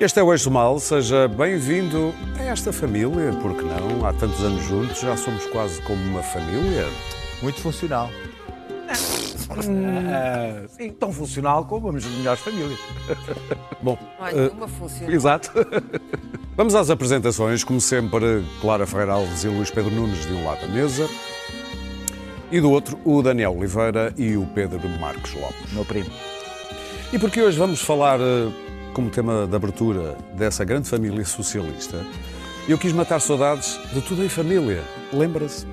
Este é o Eixo Mal, seja bem-vindo a esta família, porque não? Há tantos anos juntos, já somos quase como uma família. Muito funcional. Ah, sim, tão funcional como as melhores famílias. Bom, há eh, função. exato. Vamos às apresentações, como sempre, Clara Ferreira Alves e Luís Pedro Nunes de um lado da mesa. E do outro, o Daniel Oliveira e o Pedro Marcos Lopes. Meu primo. E porque hoje vamos falar eh, como tema de abertura dessa grande família socialista, eu quis matar saudades de tudo em família. Lembra-se?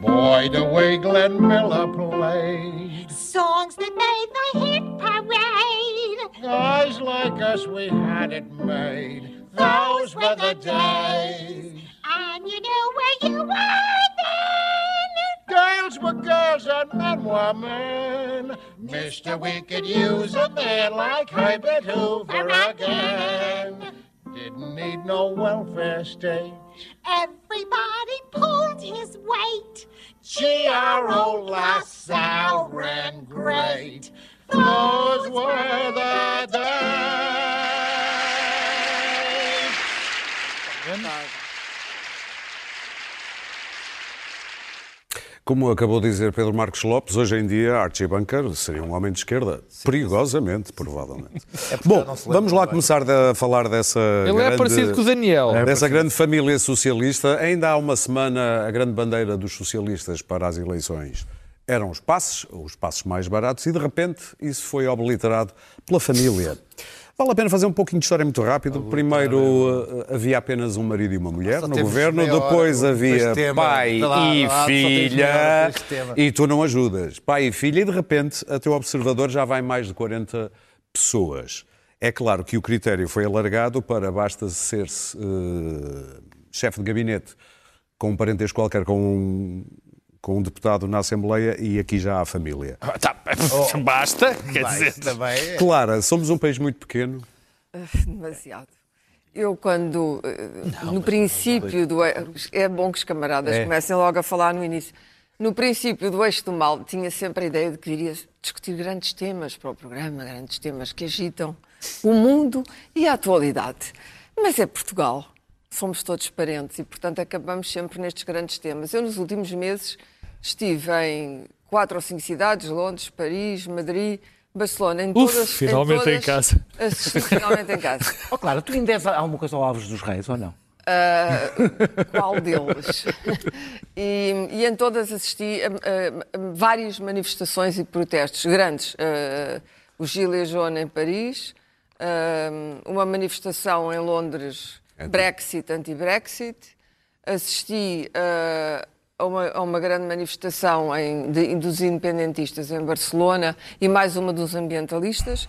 Boy, the way Glenn Miller played. songs that made the hit parade. Guys like us, we had it made. Those were the days. And you knew where you were then. Girls were girls and men were men. Mister, we could use a man like Herbert Hoover again. Didn't need no welfare state. Everybody pulled his weight. G.R.O. LaSalle ran great. Those were the days. Como acabou de dizer Pedro Marcos Lopes, hoje em dia Archie Bunker seria um homem de esquerda. Perigosamente, provavelmente. Bom, não se lembra vamos lá bem. começar a falar dessa Ele grande... é parecido com o Daniel. Dessa grande família socialista, ainda há uma semana a grande bandeira dos socialistas para as eleições eram os passes, os passes mais baratos, e de repente isso foi obliterado pela família. Vale a pena fazer um pouquinho de história muito rápido. Primeiro eh, havia apenas um marido e uma mulher no governo, hora, depois o- havia tema. pai lá, e lá, hora filha, e tu não ajudas. Pai e filha, e de repente, a teu observador já vai mais de 40 pessoas. É claro que o critério foi alargado para basta ser eh, chefe de gabinete com um parentesco qualquer com um, com um deputado na Assembleia e aqui já há família. Tá, basta, quer dizer. também. Clara, somos um país muito pequeno. Demasiado. Eu, quando, eh, no princípio do. É bom que os camaradas É. comecem logo a falar no início. No princípio do eixo do mal, tinha sempre a ideia de que iria discutir grandes temas para o programa, grandes temas que agitam o mundo e a atualidade. Mas é Portugal. Somos todos parentes e, portanto, acabamos sempre nestes grandes temas. Eu, nos últimos meses, estive em quatro ou cinco cidades: Londres, Paris, Madrid, Barcelona. Em Uf, todas, finalmente em todas, casa. Assisti finalmente em casa. Oh, claro, tu ainda és alguma coisa ao Alves dos Reis, ou não? Ah, qual deles? E, e em todas assisti a, a- a várias manifestações e protestos grandes. Ah, o Gilets jaunes em Paris, ah, uma manifestação em Londres, Brexit, anti-Brexit. Assisti ah, a, uma, a uma grande manifestação em- de- dos independentistas em Barcelona e mais uma dos ambientalistas.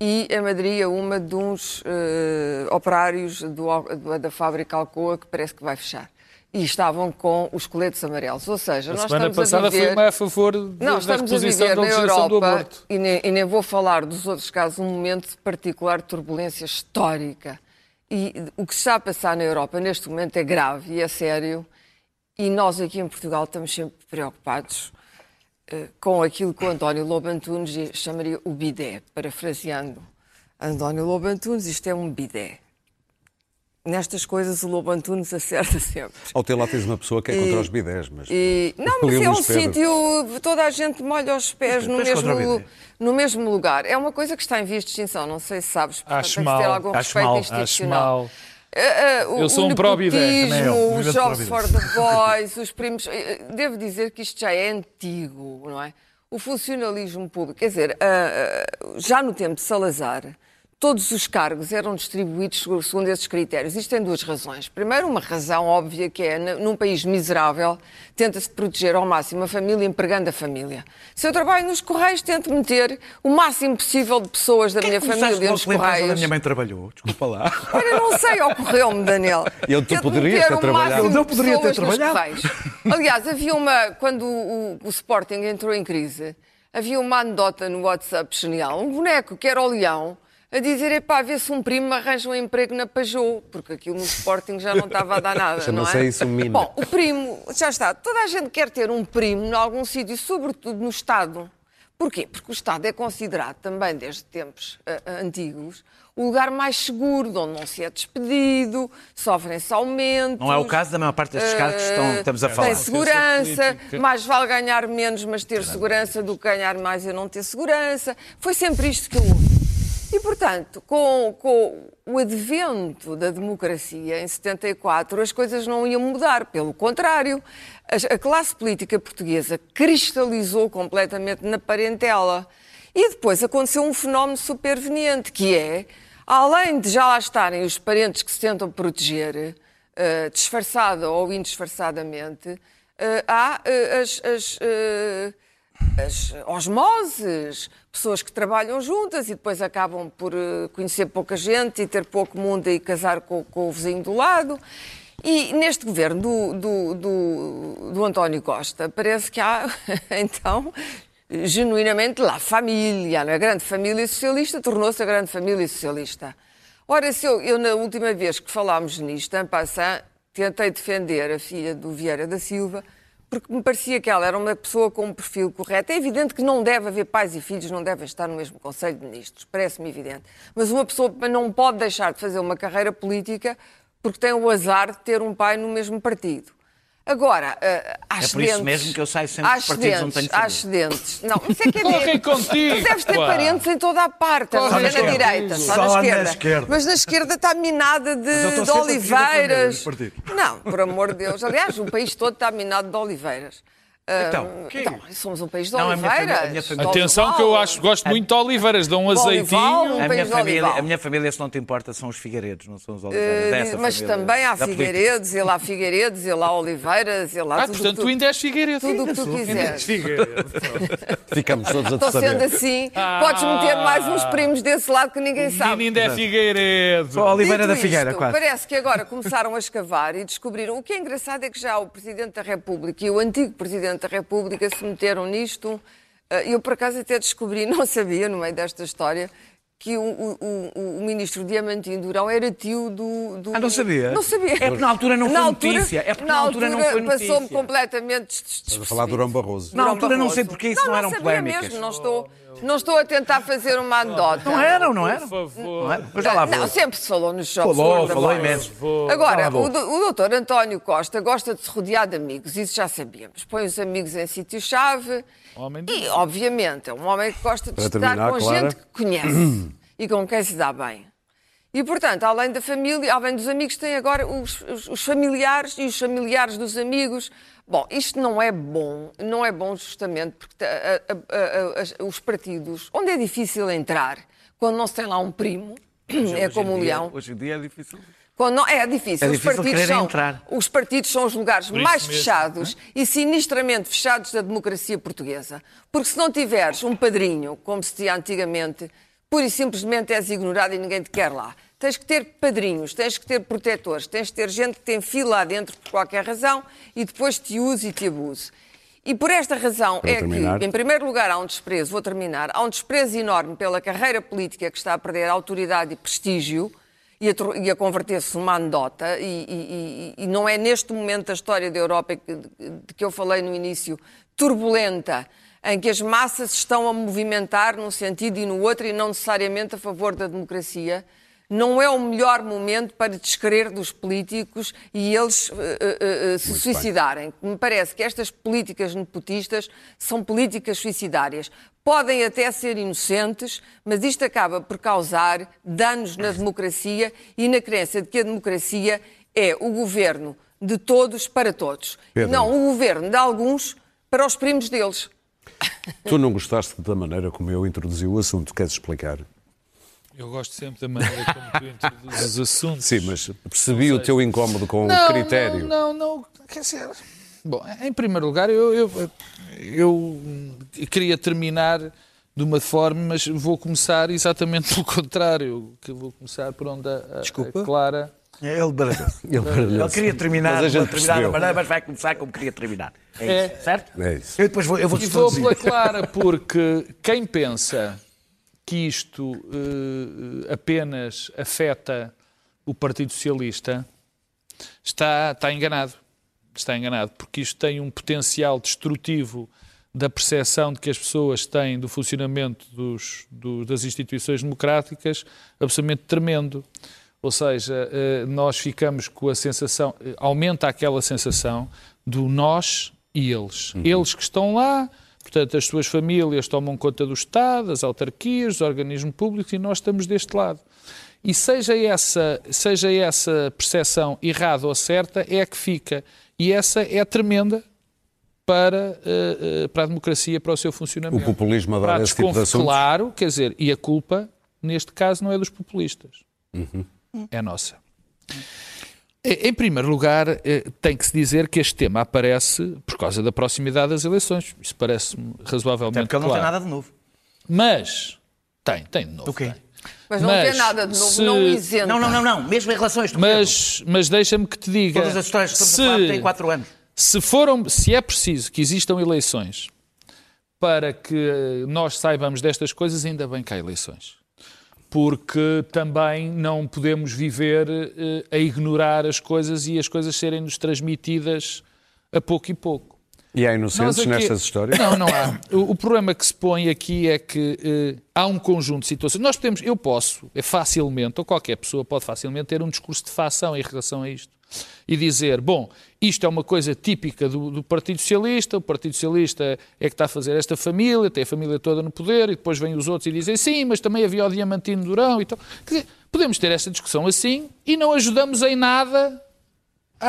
E em Madrid, a uma de uns eh, operários do da fábrica Alcoa que parece que vai fechar. E estavam com os coletes amarelos. Ou seja, A nós semana estamos a passada viver... foi uma a favor de- Não, da a reposição da legislação do aborto. e nem, e nem vou falar dos outros casos, um momento de particular turbulência histórica. E o que se está a passar na Europa neste momento é grave e é sério. E nós aqui em Portugal estamos sempre preocupados eh, com aquilo que o António Lobo Antunes chamaria o bidé, parafraseando António Lobo Antunes, isto é um bidé. Nestas coisas o Lobo Antunes acerta sempre. Ao ter lá tens uma pessoa que é contra os bidés, mas... E, não, mas é um sítio, toda a gente molha os pés no mesmo, no mesmo lugar. É uma coisa que está em vias de extinção, não sei se sabes, portanto Acho tem que ter mal, algum acho respeito mal, Acho institucional. mal. Eh, eh, o- Eu sou um pró-bidé, os jogos for the boys, os primos. eh, Devo dizer que isto já é antigo, não é? O funcionalismo público, quer dizer, ah, já no tempo de Salazar, todos os cargos eram distribuídos segu- segundo esses critérios. Isto tem duas razões. Primeiro, uma razão óbvia que é, num país miserável, tenta-se proteger ao máximo a família empregando a família. Se eu trabalho nos Correios, tento meter o máximo possível de pessoas da minha Começaste família logo nos empresa onde a Correios. minha mãe trabalhou. Desculpa lá. Olha, não sei, ocorreu-me, Daniel. Eu, tu poderias ter trabalhado. Eu não de poderia ter trabalhado. Correios. Aliás, havia uma. Quando o, o Sporting entrou em crise, havia uma anedota no WhatsApp genial, um boneco que era o leão. A dizer, epá, vê se um primo me arranja um emprego na Pajou, porque aquilo no Sporting já não estava a dar nada, não Chama-se é? isso um mina. Bom, o primo, já está, toda a gente quer ter um primo em algum sítio, sobretudo no Estado. Porquê? Porque o Estado é considerado também, desde tempos ah, antigos, o lugar mais seguro, de onde não se é despedido, sofrem-se aumentos. Não é o caso da maior parte destes casos que estão- eh, estamos a falar. Tem segurança, mais vale ganhar menos, mas ter segurança do que ganhar mais e não ter segurança. Foi sempre isto que houve. E, portanto, com, com o advento da democracia em 74, as coisas não iam mudar. Pelo contrário, as- a classe política portuguesa cristalizou completamente na parentela. E depois aconteceu um fenómeno superveniente, que é, além de já lá estarem os parentes que se tentam proteger, eh, disfarçada ou indisfarçadamente, eh, há eh, as- as, as osmoses, pessoas que trabalham juntas e depois acabam por eh, conhecer pouca gente e ter pouco mundo e casar com, com o vizinho do lado. E neste governo do, do, do, do António Costa, parece que há, então, genuinamente lá família, a grande família socialista tornou-se a grande família socialista. Ora, se eu, eu na última vez que falámos nisto, em passant, tentei defender a filha do Vieira da Silva, porque me parecia que ela era uma pessoa com um perfil correto. É evidente que não deve haver pais e filhos, não devem estar no mesmo Conselho de Ministros, parece-me evidente. Mas uma pessoa não pode deixar de fazer uma carreira política porque tem o azar de ter um pai no mesmo partido. Agora, uh, há É por isso mesmo que eu saio sempre dos partidos onde tenho há excedentes. Não, isso é que é mesmo. contigo, Tu deves ter parentes em toda a parte, não é na direita, só, Só na, na esquerda. esquerda. Mas na esquerda está minada de, de oliveiras. Não, por amor de Deus. Aliás, o país todo está minado de oliveiras. Ah, Então, que- então, somos um país de Não, a minha oliveiras. a minha família- de Atenção que eu acho, gosto muito de oliveiras, dão um Olival, azeitinho. um A minha, de família, a minha família, se não te importa, são os Figueiredos, não são os Oliveiras. Dessa mas família também há da política. Figueiredos, e lá Figueiredos, e lá Oliveiras, e lá Ah, tudo portanto, tu- tu ainda és Figueiredo. tudo o que tu quiseres. Ficamos todos a Estou sendo saber. assim, Ah. podes meter mais uns primos desse lado que ninguém O sabe. ainda é Figueiredo. Só a Oliveira Dito da Figueira, isto, quase. Parece que agora começaram a escavar e descobriram. O que é engraçado é que já o Presidente da República e o antigo Presidente da República se meteram nisto. Eh, Eu, por acaso, até descobri, não sabia, no meio desta história, que o, o- o- o ministro Diamantino Durão era tio do, do- Ah, não sabia? Não sabia. É porque na altura não foi notícia. É porque na altura não foi Passou-me notícia. completamente des- des- Estás a falar de Durão Barroso. Na Durão altura não Barroso. sei porque isso não eram sabia polémicas. Mesmo, não, estou, não estou a tentar fazer uma anedota. Não eram, não eram? Por favor. Não já lá vou. Não, sempre se falou nos jogos. Falou, falou imenso. Agora, o, o doutor António Costa gosta de se rodear de amigos, isso já sabíamos. Põe os amigos em sítio-chave Homem de e, obviamente, é um homem que gosta de Para estar terminar, com Clara. gente que conhece e com quem se dá bem. E, portanto, além da família, além dos amigos, tem agora os, os- os familiares e os familiares dos amigos. Bom, isto não é bom, não é bom justamente porque a- a- a- os partidos, onde é difícil entrar, quando não se tem lá um primo, é como um leão, Hoje em dia é difícil. Quando não, é difícil. É os, difícil partidos querer são, entrar. os partidos são os lugares mais mesmo, fechados e sinistramente fechados da democracia portuguesa. Porque se não tiveres um padrinho, como se dizia antigamente, pura e simplesmente és ignorado e ninguém te quer lá. Tens que ter padrinhos, tens que ter protetores, tens que ter gente que tem fila lá dentro por qualquer razão e depois te use e te abuse. E por esta razão Para é terminar. que, em primeiro lugar, há um desprezo, vou terminar, há um desprezo enorme pela carreira política que está a perder autoridade e prestígio e a, a converter-se numa anedota. E, e- e- não é neste momento da história da Europa que, de que eu falei no início, turbulenta, em que as massas estão a movimentar num sentido e no outro e não necessariamente a favor da democracia. Não é o melhor momento para descrer dos políticos e eles eh, eh, eh, se suicidarem. Me parece que estas políticas nepotistas são políticas suicidárias. Podem até ser inocentes, mas isto acaba por causar danos na democracia e na crença de que a democracia é o governo de todos para todos. Pedro. Não o governo de alguns para os primos deles. Tu não gostaste da maneira como eu introduzi o assunto, queres explicar? Eu gosto sempre da maneira como tu introduzes os assuntos. Sim, mas percebi o teu incómodo com não, o critério. Não, não, não. Quer dizer, bom, em primeiro lugar, eu, eu, eu queria terminar de uma forma, mas vou começar exatamente pelo contrário. Que vou começar por onde a, a- Desculpa? a Clara. Ele baralhou. Ele baralhou-se. Ele queria terminar Mas a de uma gente percebeu. maneira, mas vai começar como queria terminar. É, É. isso, certo? É isso. Eu depois vou, eu vou E vou pela Clara, porque quem pensa que isto eh, apenas afeta o Partido Socialista está, está enganado. Está enganado, porque isto tem um potencial destrutivo da percepção de que as pessoas têm do funcionamento dos, do- das instituições democráticas absolutamente tremendo. Ou seja, eh, nós ficamos com a sensação, eh, aumenta aquela sensação do nós e eles. Eles que estão lá, portanto, as suas famílias tomam conta do Estado, das autarquias, dos organismos públicos e nós estamos deste lado. E seja essa, seja essa percepção errada ou certa, é a que fica. E essa é tremenda para, eh, eh, para a democracia, para o seu O funcionamento. populismo Para adora esse tipo de assuntos. Claro, quer dizer, e a culpa, neste caso, não é dos populistas. Uhum. É nossa. Em primeiro lugar, eh, tem que se dizer que este tema aparece por causa da proximidade das eleições. Isso parece-me razoavelmente Até porque ele não claro. tem nada de novo. Mas, tem, tem de novo. O quê? tem. Mas não Mas tem nada de novo, se- não isenta. Não, não, não, não. Mesmo em relação a Mas, mas deixa-me que te diga. Todas as histórias que estamos se, a falar têm 4 anos. se, foram, se é preciso que existam eleições para que nós saibamos destas coisas, ainda bem que há eleições. Porque também não podemos viver eh, a ignorar as coisas e as coisas serem-nos transmitidas a pouco e pouco. E há inocentes aqui- nestas histórias? Não, não há. O, o problema que se põe aqui é que eh, há um conjunto de situações. Nós podemos, eu posso, é facilmente, ou qualquer pessoa pode facilmente ter um discurso de facção em relação a isto. E dizer, bom, isto é uma coisa típica do, do Partido Socialista, o Partido Socialista é que está a fazer esta família, tem a família toda no poder, e depois vêm os outros e dizem, sim, mas também havia o Diamantino Durão e tal. Quer dizer, podemos ter esta discussão assim e não ajudamos em nada à,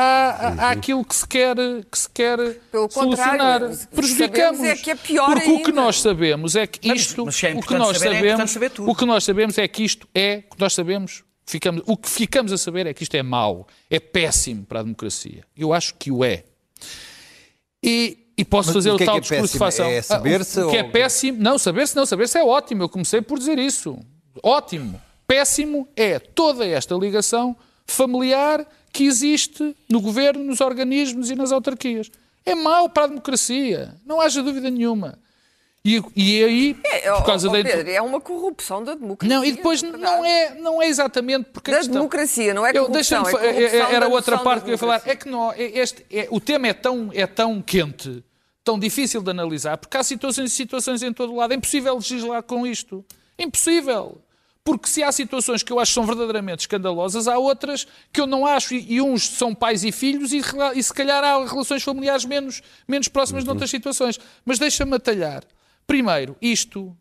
à, àquilo que se quer, que se quer Pelo solucionar. contrário, Prejudicamos. é que é pior Porque o que ainda. nós sabemos é que Mas- isto, mas se é o que nós saber, é sabemos, tudo. o que nós sabemos é que isto é, o que nós sabemos, ficamos, o que ficamos a saber é que isto é mau, é péssimo para a democracia. Eu acho que o é. E, e posso Mas fazer o o é tal que é discurso de facção. É saber-se Ah, o, o que é ou- péssimo, não, saber-se não, saber-se é ótimo. Eu comecei por dizer isso. Ótimo. Péssimo é toda esta ligação familiar que existe no governo, nos organismos e nas autarquias. É mau para a democracia, não haja dúvida nenhuma. E, e aí, É, por causa ó, da. Pedro, é uma corrupção da democracia. Não, e depois na não verdade. é, não é exatamente porque a Da questão- democracia, não é eu, corrupção, deixa-me é fa- é- corrupção Era da outra parte da que eu ia falar. É que não, é- este, é- o tema é tão, é tão quente, tão difícil de analisar, porque há situações e situações em todo o lado. É impossível legislar com isto. Impossível. Porque se há situações que eu acho que são verdadeiramente escandalosas, há outras que eu não acho, e, e uns são pais e filhos, e, e se calhar há relações familiares menos, menos próximas noutras situações. Mas deixa-me atalhar. Primeiro, isto,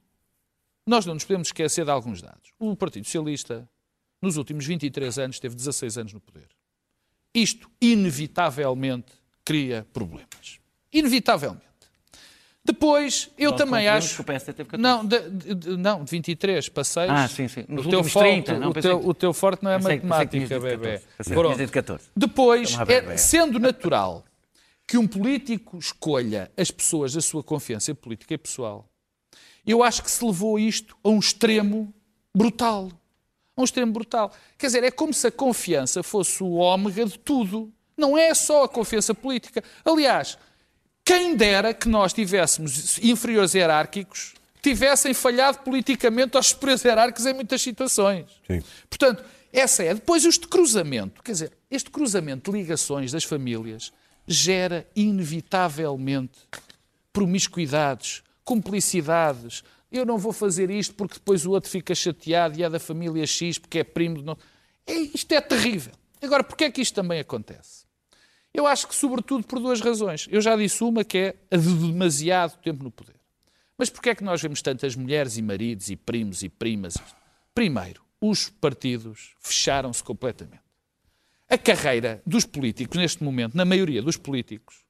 nós não nos podemos esquecer de alguns dados. O Partido Socialista, nos últimos 23 anos, teve 16 anos no poder. Isto, inevitavelmente, cria problemas. Inevitavelmente. Depois, eu Nós também acho. 14. Não, de, de- de- não, de 23 para 6. Ah, sim, sim. Nos o teu forte, 30, não, o, pensei teu, que- o teu forte não é Pensei que- pensei matemática, tinhas dito bebê. 14. Pensei Pronto. 14. Depois, é- sendo natural que um político escolha as pessoas da sua confiança política e pessoal, eu acho que se levou isto a um extremo brutal. A um extremo brutal. Quer dizer, é como se a confiança fosse o ômega de tudo. Não é só a confiança política. Aliás, quem dera que nós tivéssemos inferiores hierárquicos tivessem falhado politicamente aos superiores hierárquicos em muitas situações. Sim. Portanto, essa é. Depois, este cruzamento, quer dizer, este cruzamento de ligações das famílias gera inevitavelmente promiscuidades, cumplicidades. Eu não vou fazer isto porque depois o outro fica chateado e é da família X porque é primo de. É, isto é terrível. Agora, porquê é que isto também acontece? Eu acho que, sobretudo, por duas razões. Eu já disse uma que é a de demasiado tempo no poder. Mas porquê é que nós vemos tantas mulheres e maridos e primos e primas? Primeiro, os partidos fecharam-se completamente. A carreira dos políticos, neste momento, na maioria dos políticos,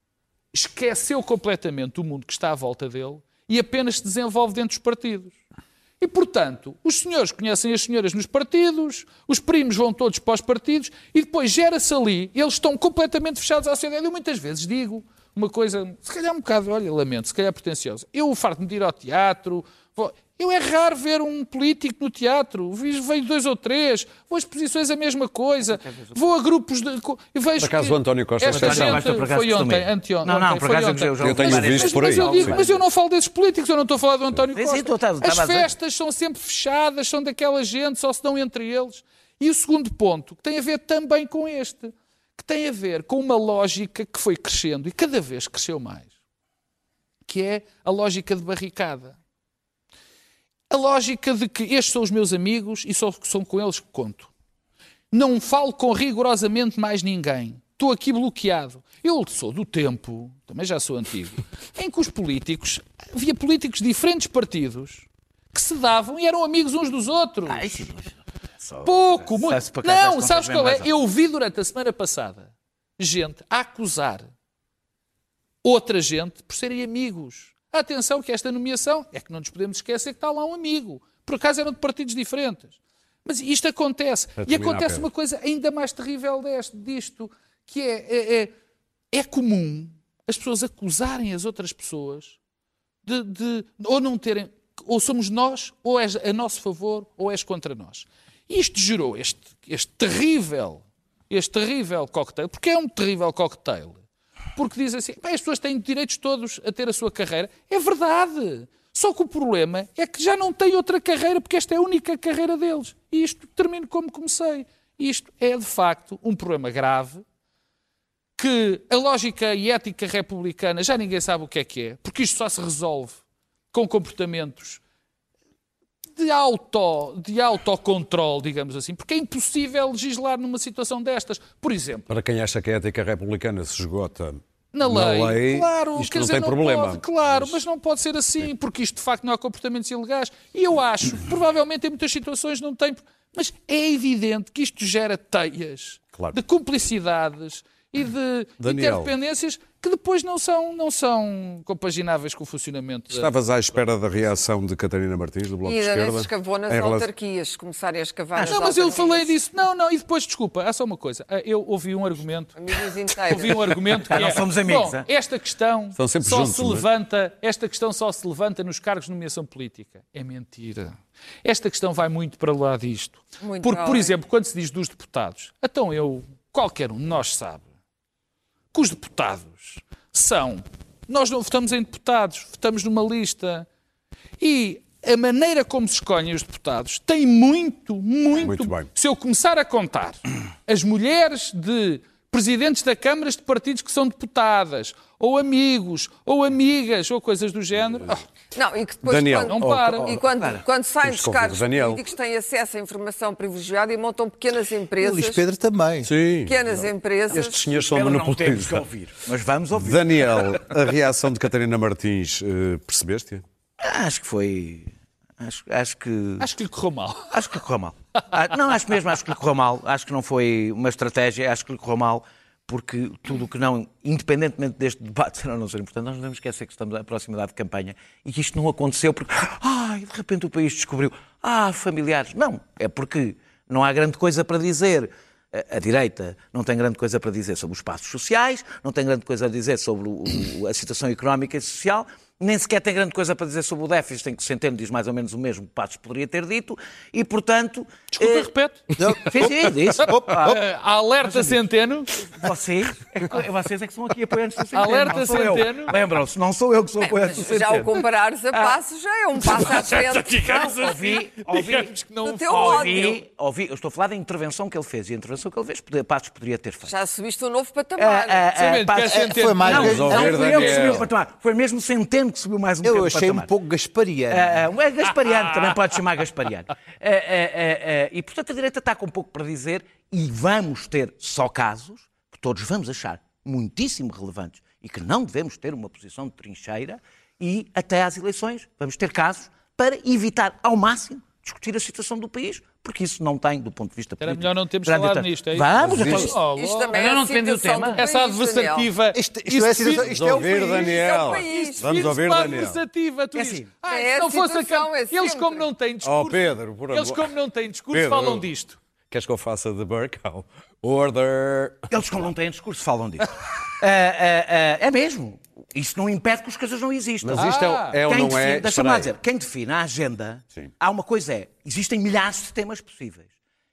esqueceu completamente o mundo que está à volta dele e apenas se desenvolve dentro dos partidos. E, portanto, os senhores conhecem as senhoras nos partidos, os primos vão todos para os partidos e depois gera-se ali, eles estão completamente fechados à sociedade. Eu muitas vezes digo uma coisa, se calhar um bocado, olha, lamento, se calhar pretenciosa. Eu farto-me de ir ao teatro, vou- eu é raro ver um político no teatro, vejo vejo dois ou três, vou a exposições a mesma coisa, vou a grupos de... co- e vejo Por acaso que o António Costa esta é gente Mas foi ontem, anteontem, Não, não, ontem, por foi acaso ontem. eu já Eu tenho várias visto por Mas aí. eu, digo, mas eu não falo desses políticos, eu não estou a falar do António Costa. As festas são sempre fechadas, são daquela gente, só se dão entre eles. E o segundo ponto, que tem a ver também com este, que tem a ver com uma lógica que foi crescendo e cada vez cresceu mais. que é a lógica de barricada. A lógica de que estes são os meus amigos e só são com eles que conto. Não falo com rigorosamente mais ninguém. Estou aqui bloqueado. Eu sou do tempo, também já sou antigo, em que os políticos, havia políticos de diferentes partidos que se davam e eram amigos uns dos outros. Isso, só- Pouco, muito. Não, sabes qual é? Eu vi durante a semana passada gente a acusar outra gente por serem amigos. Atenção que esta nomeação é que não nos podemos esquecer que está lá um amigo. Por acaso eram de partidos diferentes. Mas isto acontece. E acontece uma coisa ainda mais terrível deste, disto, que é, é, é, é comum as pessoas acusarem as outras pessoas de, de- ou não terem, ou somos nós, ou és a nosso favor, ou és contra nós. Isto gerou este, este terrível, este terrível cocktail, porque é um terrível cocktail. Porque diz assim, "Bem, as pessoas têm direitos todos a ter a sua carreira. É verdade. Só que o problema é que já não têm outra carreira, porque esta é a única carreira deles. E isto termino como comecei. Isto é, de facto, um problema grave que a lógica e ética republicana já ninguém sabe o que é que é, porque isto só se resolve com comportamentos de, auto, de autocontrole, digamos assim, porque é impossível legislar numa situação destas. Por exemplo, Para quem acha que a ética republicana se esgota na lei, lei, claro, isto quer não dizer, tem não problema. pode, claro, mas... não pode ser assim, porque isto de facto não há comportamentos ilegais. E eu acho, provavelmente em muitas situações não tem, mas é evidente que isto gera teias Claro. de cumplicidades e de Daniel. interdependências que depois não são, não são compagináveis com o funcionamento da, Estavas à espera da reação de Catarina Martins, do Bloco E de Esquerda? se escavou nas em relação- autarquias, começarem a escavar nas Não, mas eu falei disso. Não, não, e depois, desculpa, há só uma coisa. Ah, Eu ouvi um argumento. Amigos inteiros. Ouvi um argumento que Não é, somos amigos, Bom, é? esta questão São sempre só juntos, se não é? levanta, esta questão só se levanta nos cargos de nomeação política. É mentira. Esta questão vai muito para lá disto. Muito Porque, por exemplo, quando se diz dos deputados, então eu, qualquer um de nós sabe os deputados são. Nós não votamos em deputados, votamos numa lista. E a maneira como se escolhem os deputados tem muito, muito. Muito bem. Se eu começar a contar as mulheres de presidentes da Câmara de partidos que são deputadas, ou amigos, ou amigas, ou coisas do género. oh, Não, e que depois Daniel, quando, Não param. e quando, quando saem dos cargos Daniel. políticos têm acesso a informação privilegiada e montam pequenas empresas. Luís Pedro também. Sim. Pequenas empresas. Estes senhores são não monopolistas. ouvir, mas vamos ouvir. Daniel, a reação de Catarina Martins, eh, percebeste? Acho que foi. Acho, acho que. acho que lhe correu mal. Acho que lhe correu mal. Ah, Não, acho mesmo, acho que lhe correu mal. Acho que não foi uma estratégia, acho que lhe correu mal, porque tudo o que não, independentemente deste debate ser ou não ser importante, nós não devemos esquecer que estamos à proximidade de campanha e que isto não aconteceu porque, ai, de repente o país descobriu, ah, familiares. Não, é porque não há grande coisa para dizer. A- A direita não tem grande coisa para dizer sobre os passos sociais, não tem grande coisa a dizer sobre o- o- a situação económica e social, nem sequer tem grande coisa para dizer sobre o déficit, em que o Centeno diz mais ou menos o mesmo que Passos poderia ter dito, e portanto. Desculpa, eh, repete. Sim, sim, disse. Ah, alerta Centeno. Vocês, é que- vocês é que são aqui apoiantes do Centeno. Alerta eu. Lembram-se, não sou eu que sou apoiante do Já o Centeno. comparares a passos já é um passo à frente Não, ouvi, ouvi, Digamos que não do teu ouvi, ouvi, eu estou a falar da intervenção que ele fez, e a intervenção que ele fez, Passos poderia ter feito. Já subiste um novo patamar. Ah, ah, Passos- é Centeno. Foi mais Não, não fui eu que subiu o patamar. Foi mesmo Centeno que subiu mais um Eu achei um pouco gaspariano. Ah, ah, é Gaspariano, também pode chamar Gaspariano. E, portanto, a direita está com pouco para dizer e vamos ter só casos que todos vamos achar muitíssimo relevantes e que não devemos ter uma posição de trincheira e até às eleições vamos ter casos para evitar ao máximo discutir a situação do país, porque isso não tem, do ponto de vista Era político... melhor não termos falado nisto, é isso? Vamos, isto- Oh, Isto oh, também é não a defendi o tema. do Essa país, Daniel. adversativa. Isto, isto isso é situação, isto é o ouvir, país. Daniel. Isso é o país. Vamos ouvir, Daniel. adversativa, tu É dizes, assim. ah, É se não fosse a situação, Câmara. é Eles, como não têm discurso, Oh, Pedro, por eles, como não têm discurso, Pedro. falam disto. Queres que eu faça de Burkow? Order! Eles, como não têm discurso, falam disso. Ah, ah, ah, é mesmo. Isso não impede que as coisas não existam. Mas isto Ah. é, é ou quem não define, é? Deixa-me lá dizer, quem define a agenda, Sim. há uma coisa é, existem milhares de temas possíveis.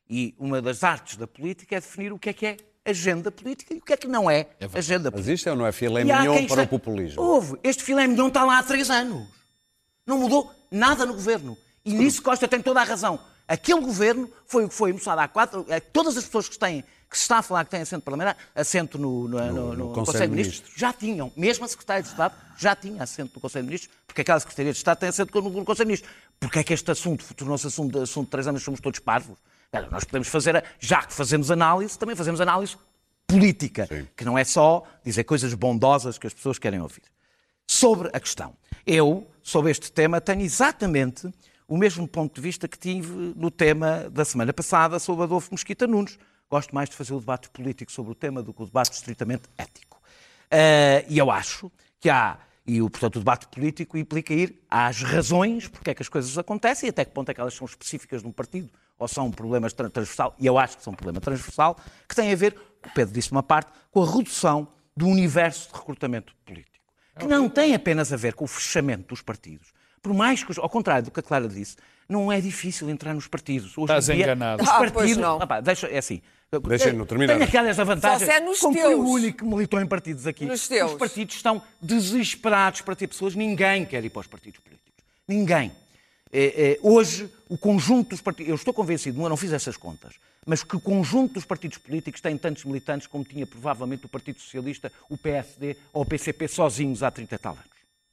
E uma das artes da política é definir o que é que é agenda política e o que é que não é, agenda Mas política. isto é ou não é filé mignon para o populismo? Houve. Este filé mignon está lá há três anos. Não mudou nada no governo. E nisso Costa tem toda a razão. Aquele governo foi o que foi, moçada, há quatro. eh, Todas as pessoas que têm, que se está a falar que têm assento parlamentar, assento no, no, no- no Conselho, de Ministros, já tinham. Mesmo a Secretária de Estado já tinha assento no Conselho de Ministros, porque aquela Secretaria de Estado tem assento no, Conselho de Ministros. Porque é que este assunto tornou-se assunto, de- assunto de três anos, somos todos parvos? Olha, nós podemos fazer, já que fazemos análise, também fazemos análise política, que não é só dizer coisas bondosas que as pessoas querem ouvir sobre a questão. Eu, sobre este tema, tenho exatamente o mesmo ponto de vista que tive no tema da semana passada sobre Adolfo Mosquita Nunes. Gosto mais de fazer o debate político sobre o tema do que o debate estritamente ético. Eh, e eu acho que há, e portanto o debate político implica ir às razões porque é que as coisas acontecem e até que ponto é que elas são específicas de um partido ou são problemas tra- transversal, e eu acho que são um problema transversal, que tem a ver, o Pedro disse uma parte, com a redução do universo de recrutamento político que não tem apenas a ver com o fechamento dos partidos. Por mais que, ao contrário do que a Clara disse, não é difícil entrar nos partidos. Hoje Estás dia, enganado. Os Ah, pois partidos, não. Pá, deixa, é assim. Deixem-no terminar. Tem aquelas vantagens. Só se é nos como teus. o único que militou em partidos aqui. Nos teus. Os partidos estão desesperados para ter pessoas. Ninguém quer ir para os partidos políticos. Ninguém. É, é, hoje, o conjunto dos partidos. Eu estou convencido, eu não fiz essas contas, mas que o conjunto dos partidos políticos tem tantos militantes como tinha provavelmente o Partido Socialista, o PSD ou o PCP sozinhos há 30 e tal anos.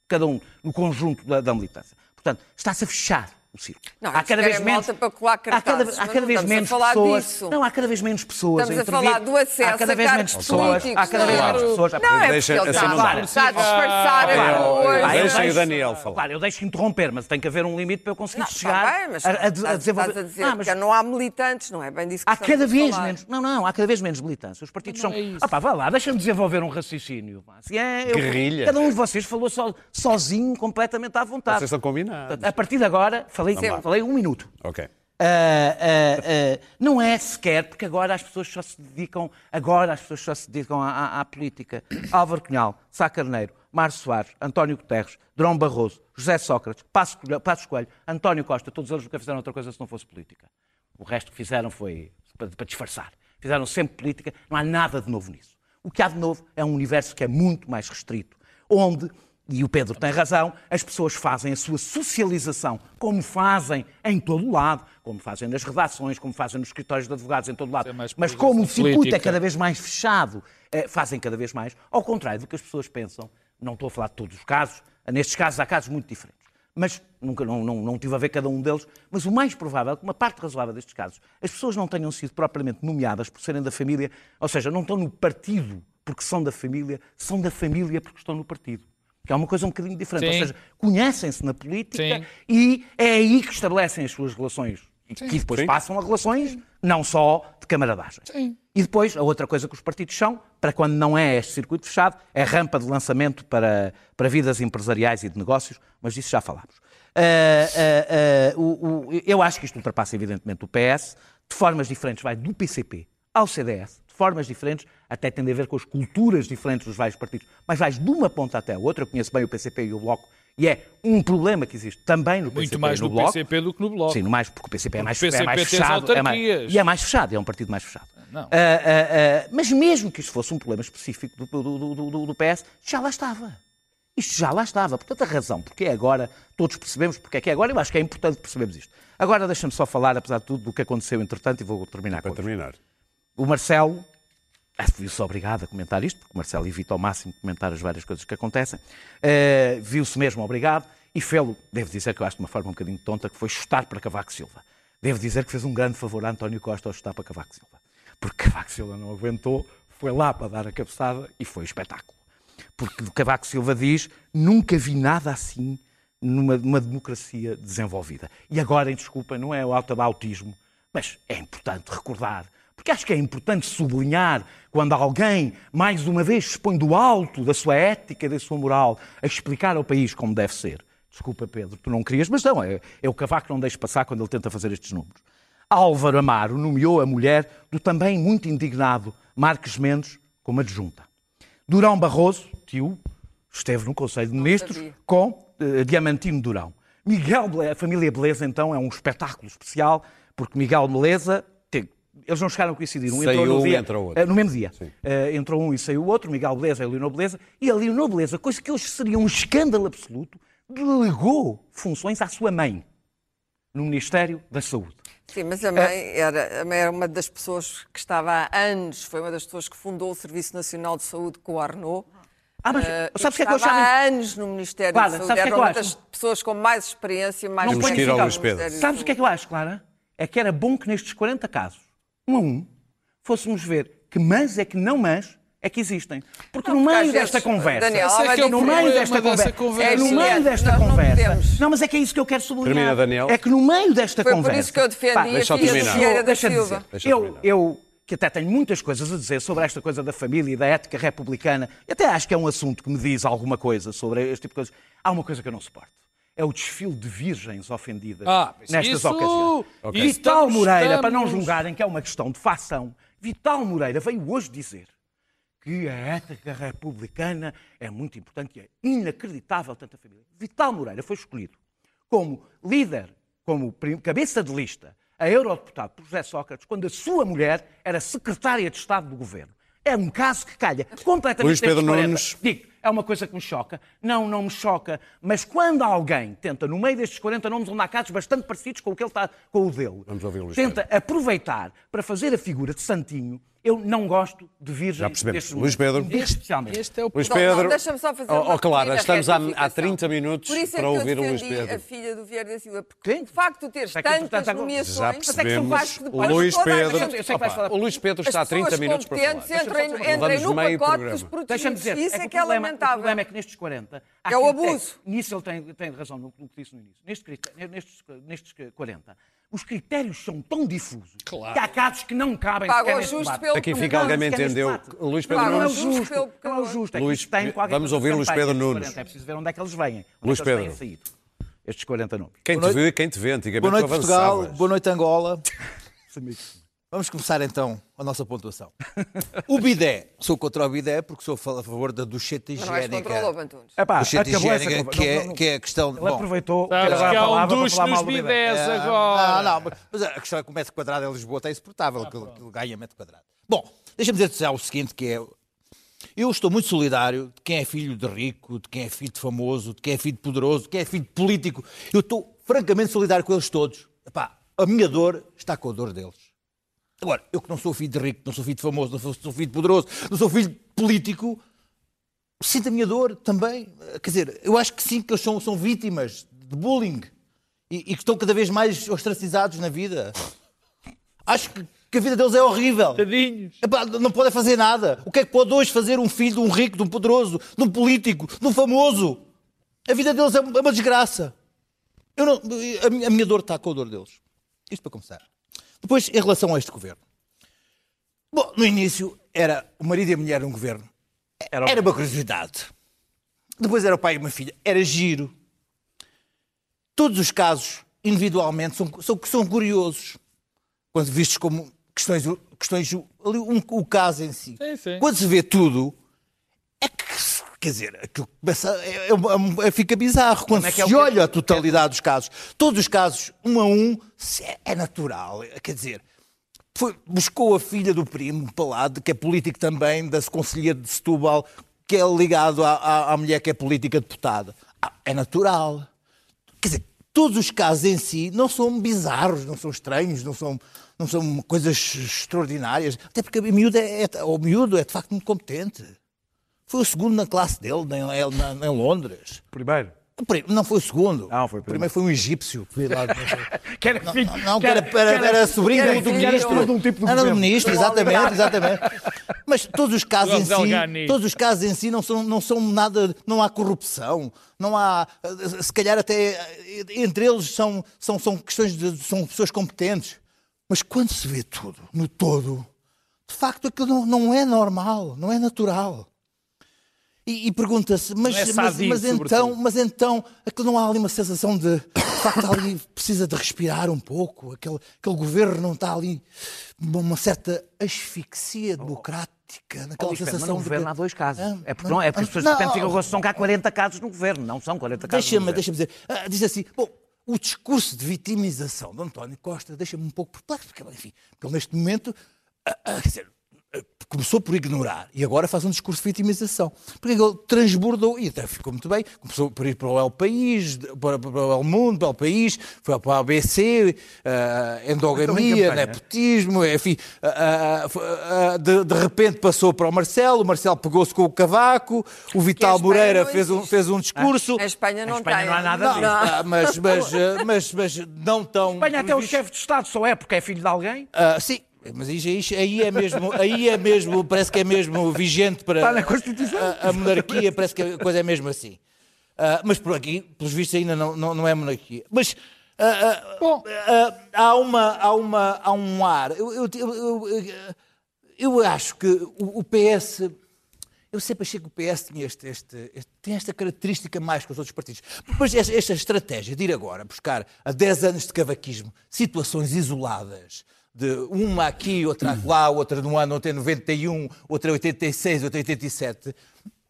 Cada um no conjunto da, da militância. Portanto, está-se a fechar o círculo. Não, eles querem malta para colar há cada, cartazes, há cada não vez menos falar pessoas. disso. Não, há cada vez menos pessoas. Estamos a falar do acesso Há cada a vez menos pessoas. políticos, Há cada vez menos pessoas. Não é porque Deixa- ele assim está, não dá. está a disfarçar a Ah, coisa. Ah, eu Deixem o deixo- Daniel falar. Claro, eu deixo interromper, mas tem que haver um limite para eu conseguir Não, chegar está bem, mas a, a, a estás- desenvolver. estás a dizer Ah, mas que não há militantes, não é bem disso que Há cada vez menos. Não, não, há cada vez menos militância. Os partidos são. é. Ah, pá, vá lá, deixa-me desenvolver um raciocínio. é, eu- Guerrilha. Cada um de vocês falou so- sozinho, completamente à vontade. Vocês estão combinados. A partir de agora, falei, falei um minuto. Ok. Ah, ah, ah, não é sequer, porque agora as pessoas só se dedicam, agora as pessoas só se dedicam à, à- à política. Álvaro Cunhal, Sá Carneiro, Márcio Soares, António Guterres, Drão Barroso, José Sócrates, Passos Coelho, Passos Coelho, António Costa, todos eles nunca fizeram outra coisa se não fosse política. O resto que fizeram foi para, para disfarçar. Fizeram sempre política, não há nada de novo nisso. O que há de novo é um universo que é muito mais restrito, onde e o Pedro tem razão, as pessoas fazem a sua socialização, como fazem em todo o lado, como fazem nas redações, como fazem nos escritórios de advogados em todo o lado. é Mas como o circuito é política. cada vez mais fechado, eh, fazem cada vez mais, ao contrário do que as pessoas pensam. Não estou a falar de todos os casos, nestes casos há casos muito diferentes. Mas nunca não, não, não tive a ver cada um deles. Mas o mais provável é que uma parte razoável destes casos, as pessoas não tenham sido propriamente nomeadas por serem da família, ou seja, não estão no partido porque são da família, são da família porque estão no partido. Que é uma coisa um bocadinho diferente. Sim. Ou seja, conhecem-se na política Sim. e é aí que estabelecem as suas relações. E que depois Sim. passam a relações não só de camaradagem. Sim. E depois, a outra coisa que os partidos são, para quando não é este circuito fechado, é rampa de lançamento para, para vidas empresariais e de negócios, mas disso já falámos. Ah, ah, ah, o- o- eu acho que isto ultrapassa, evidentemente, o PS, de formas diferentes, vai do PCP ao CDS, formas diferentes, até tem a ver com as culturas diferentes dos vários partidos, mas vais de uma ponta até a outra. Eu conheço bem o PCP e o Bloco, e é um problema que existe também no PCP Muito mais e no no Bloco. PCP do que no Bloco. Sim, no mais, porque o PCP é mais, é mais PCP tem as fechado. é mais- e é mais fechado, é um partido mais fechado. Não. Ah, ah, ah, mas mesmo que isto fosse um problema específico do, do- do- do- do PS, já lá estava. Isto já lá estava. Portanto, a razão porque é agora, todos percebemos porque é que é agora, eu acho que é importante percebermos isto. Agora deixa-me só falar, apesar de tudo, do que aconteceu entretanto e vou terminar com Para isto. O Marcelo, ah, viu-se obrigado a comentar isto, porque o Marcelo evita ao máximo comentar as várias coisas que acontecem, eh, viu-se mesmo obrigado e fê-lo, devo dizer que eu acho de uma forma um bocadinho tonta, que foi chutar para Cavaco Silva. Devo dizer que fez um grande favor a António Costa ao chutar para Cavaco Silva. Porque Cavaco Silva não aguentou, foi lá para dar a cabeçada e foi espetáculo. Porque Cavaco Silva diz, nunca vi nada assim numa, numa democracia desenvolvida. E agora, desculpa, não é o autismo, mas é importante recordar, porque acho que é importante sublinhar quando alguém, mais uma vez, se põe do alto da sua ética e da sua moral a explicar ao país como deve ser. Desculpa, Pedro, tu não querias, mas não, é, é o Cavaco que não deixa passar quando ele tenta fazer estes números. Álvaro Amaro nomeou a mulher do também muito indignado Marques Mendes como adjunta. Durão Barroso, tio, esteve no Conselho de Ministros com eh, Diamantino Durão. Miguel a família Beleza, então, é um espetáculo especial, porque Miguel Beleza, eles não chegaram a coincidir. Um Saiu entrou no, dia, entrou outro. eh, no mesmo dia. Eh, entrou um e saiu o outro, Miguel Beleza e a Leonor Beleza, e a Leonor Beleza, coisa que hoje seria um escândalo absoluto, delegou funções à sua mãe no Ministério da Saúde. Sim, mas a mãe, era, a mãe era uma das pessoas que estava há anos, foi uma das pessoas que fundou o Serviço Nacional de Saúde com o Arnaud. Ah, mas Eh, sabes o que é que eu estava há anos no Ministério Clara, da Saúde. que é Era que eu uma das pessoas com mais experiência, mais Não Temos que ir ao Luís Pedro. Sabes o que é que eu acho, Clara? É que era bom que nestes 40 casos, um a um, fôssemos ver que mães é que não mães é que existem. Porque Não, no porque meio às desta vezes, conversa, Daniel, é é no meio desta conversa, conversa. é no meio desta nós não conversa. podemos. Não, mas é que é isso que eu quero sublinhar. Termina, Daniel. É que no meio desta Foi por conversa. isso que eu defendi Pá, a filha terminar. do Vieira da Deixa Silva. dizer, Deixa eu, terminar. eu, que até tenho muitas coisas a dizer sobre esta coisa da família e da ética republicana, e até acho que é um assunto que me diz alguma coisa sobre este tipo de coisas. Há uma coisa que eu não suporto. É o desfile de virgens ofendidas Ah, nestas isso- ocasiões. Ok. Vital Estamos- Moreira, para não estamos- julgarem que é uma questão de facção, Vital Moreira veio hoje dizer que a ética republicana é muito importante e é inacreditável tanta família. Vital Moreira foi escolhido como líder, como cabeça de lista, a eurodeputado por José Sócrates, quando a sua mulher era secretária de Estado do governo. É um caso que calha completamente Luís Pedro destes 40. Nunes. Digo, é uma coisa que me choca. Não, não me choca. Mas quando alguém tenta, no meio destes 40 nomes, onde há casos bastante parecidos com o que ele está, com o dele, tenta aproveitar para fazer a figura de Santinho, eu não gosto de virgens Já percebemos. destes Luís. Pedro. Especialmente. Este é o Luís Pedro. deixa-me só fazer Oh, uma oh, Clara, estamos há, há retificação. 30 minutos Por isso é para que ouvir eu o Luís Pedro. a filha do Vieira da Silva, porque facto de ter Sei que, tantas agora- nomeações... Já Mas é que são percebemos. O depois Luís toda a Pedro. O Luís Pedro está há 30 pessoas minutos para falar. entrem no meio pacote dos Deixa-me protegidos. dizer, Isso é que é o que é problema, o lamentável. problema é que nestes 40... há É o abuso. Nisso ele tem, tem razão no, que disse no início. Neste critério- nestes, nestes 40, os critérios são tão difusos Claro. que há casos que não cabem Pagou sequer neste justo debate. pelo Aqui fica alguém me entendeu. Luís Pedro Claro, Não é o Nunes. justo Não é o justo. É Luís- tem vamos ouvir Luís Pedro Nunes. 40. É preciso ver onde é que eles vêm. Luís é têm Pedro. saído. Estes 40 nomes. Quem te vê, quem te vê. Antigamente Boa noite, tu Portugal. Boa noite, Angola. Vamos começar então a nossa pontuação. O bidé. Sou contra o bidé porque sou a favor da ducheta Mas não és higiênica. contra o Lobo, Antunes. Epá, Ducheta essa higiênica, que é, que é a questão... Ele bom, aproveitou Sabes que a há um duche falar nos bidés É, agora. Não, não, mas a questão é que o metro quadrado em Lisboa está insuportável, aquilo, aquilo ganha metro quadrado. Bom, deixa-me dizer já o seguinte, que é... Eu estou muito solidário de quem é filho de rico, de quem é filho de famoso, de quem é filho de poderoso, de quem é filho de político. Eu estou francamente solidário com eles todos. Epá, a minha dor está com a dor deles. Agora, eu que não sou filho de rico, não sou filho de famoso, não sou, filho de poderoso, não sou filho de político, sinto a minha dor também. Quer dizer, eu acho que sim, que eles são, são vítimas de bullying e, e que estão cada vez mais ostracizados na vida. Acho que, que a vida deles é horrível. Tadinhos. Epá, não podem fazer nada. O que é que pode hoje fazer um filho de um rico, de um poderoso, de um político, de um famoso? A vida deles é é uma desgraça. Eu não- a, minha, a minha dor está com a dor deles. Isto para começar. Depois, em relação a este governo. Bom, no início era o marido e a mulher num governo. Era Era uma curiosidade. Depois era o pai e uma filha. Era giro. Todos os casos, individualmente, são, são, são curiosos. Quando vistos como questões, questões ali, um- o caso em si. Sim, sim. Quando se vê tudo, quer dizer, aquilo começa, é, é- é- fica bizarro. Quando é é se o que- olha a totalidade dos casos, todos os casos, um a um, é, é natural. Quer dizer, foi- buscou a filha do primo para lá, de- que é político também, da conselheira de Setúbal, que é ligado à, à- à mulher que é política deputada. Ah, é natural. Quer dizer, todos os casos em si não são bizarros, não são estranhos, não são, não são coisas extraordinárias. Até porque a miúda é, é- o miúdo é de facto muito competente. Foi o segundo na classe dele, em, na- em Londres. Primeiro. Não foi o segundo. Não, foi o o primeiro foi um egípcio. que lá Que era não, filho- não, não, que era, era, era sobrinho que era do, ministro. um- de um tipo de era do ministro, exatamente, exatamente. Mas todos os casos em si, todos os casos em si não são, não são nada, não há corrupção, não há, se calhar até entre eles são, são, são questões de, são pessoas competentes. Mas quando se vê tudo, no todo, de facto aquilo não, não é normal, não é natural. E, e pergunta-se, mas, é mas, mas então, mas então, aquilo não há ali uma sensação de, de facto, ali precisa de respirar um pouco, aquele, aquele governo não está ali uma certa asfixia democrática, naquela Luís Pedro, mas sensação no de governo que- há dois casos. Ah, É porque, não, é porque as pessoas não, de repente ficam são cá 40 casos no governo. Não são 40 casos Deixa-me deixa dizer, ah, diz assim, bom, o discurso de vitimização de António Costa deixa-me um pouco perplexo, porque, enfim, porque neste momento, ah, ah, quer dizer, começou por ignorar e agora faz um discurso de vitimização. Porque ele transbordou e até ficou muito bem. Começou por ir para o El País, para, para o El Mundo, para o País, foi para o ABC, uh, endogamia, campanha. nepotismo, enfim. uh, uh, uh, de, de repente passou para o Marcelo, o Marcelo pegou-se com o cavaco, o Vital Moreira não fez um, fez um discurso. A Espanha não Em Espanha tem. não há nada Não, disso. ah, mas, mas, mas, mas não tão. Espanha até o chefe de Estado só é porque é filho de alguém. Ah, sim, mas aí, aí- é mesmo, aí é mesmo, parece que é mesmo vigente para Está na Constituição. a, a monarquia, parece que a coisa é mesmo assim. Ah, mas por aqui, pelos vistos, ainda não, não, não é monarquia. Mas ah, ah, Bom. há, uma, há, uma, há um ar. Eu, eu, eu, eu- eu acho que o, o PS. Eu sempre achei que o PS tinha este, este- este- tem esta característica mais que os outros partidos. Mas esta, esta estratégia de ir agora buscar a 10 anos de cavaquismo situações isoladas, de uma aqui, outra lá, outra no ano, outra em 91, outra em 86, outra em 87,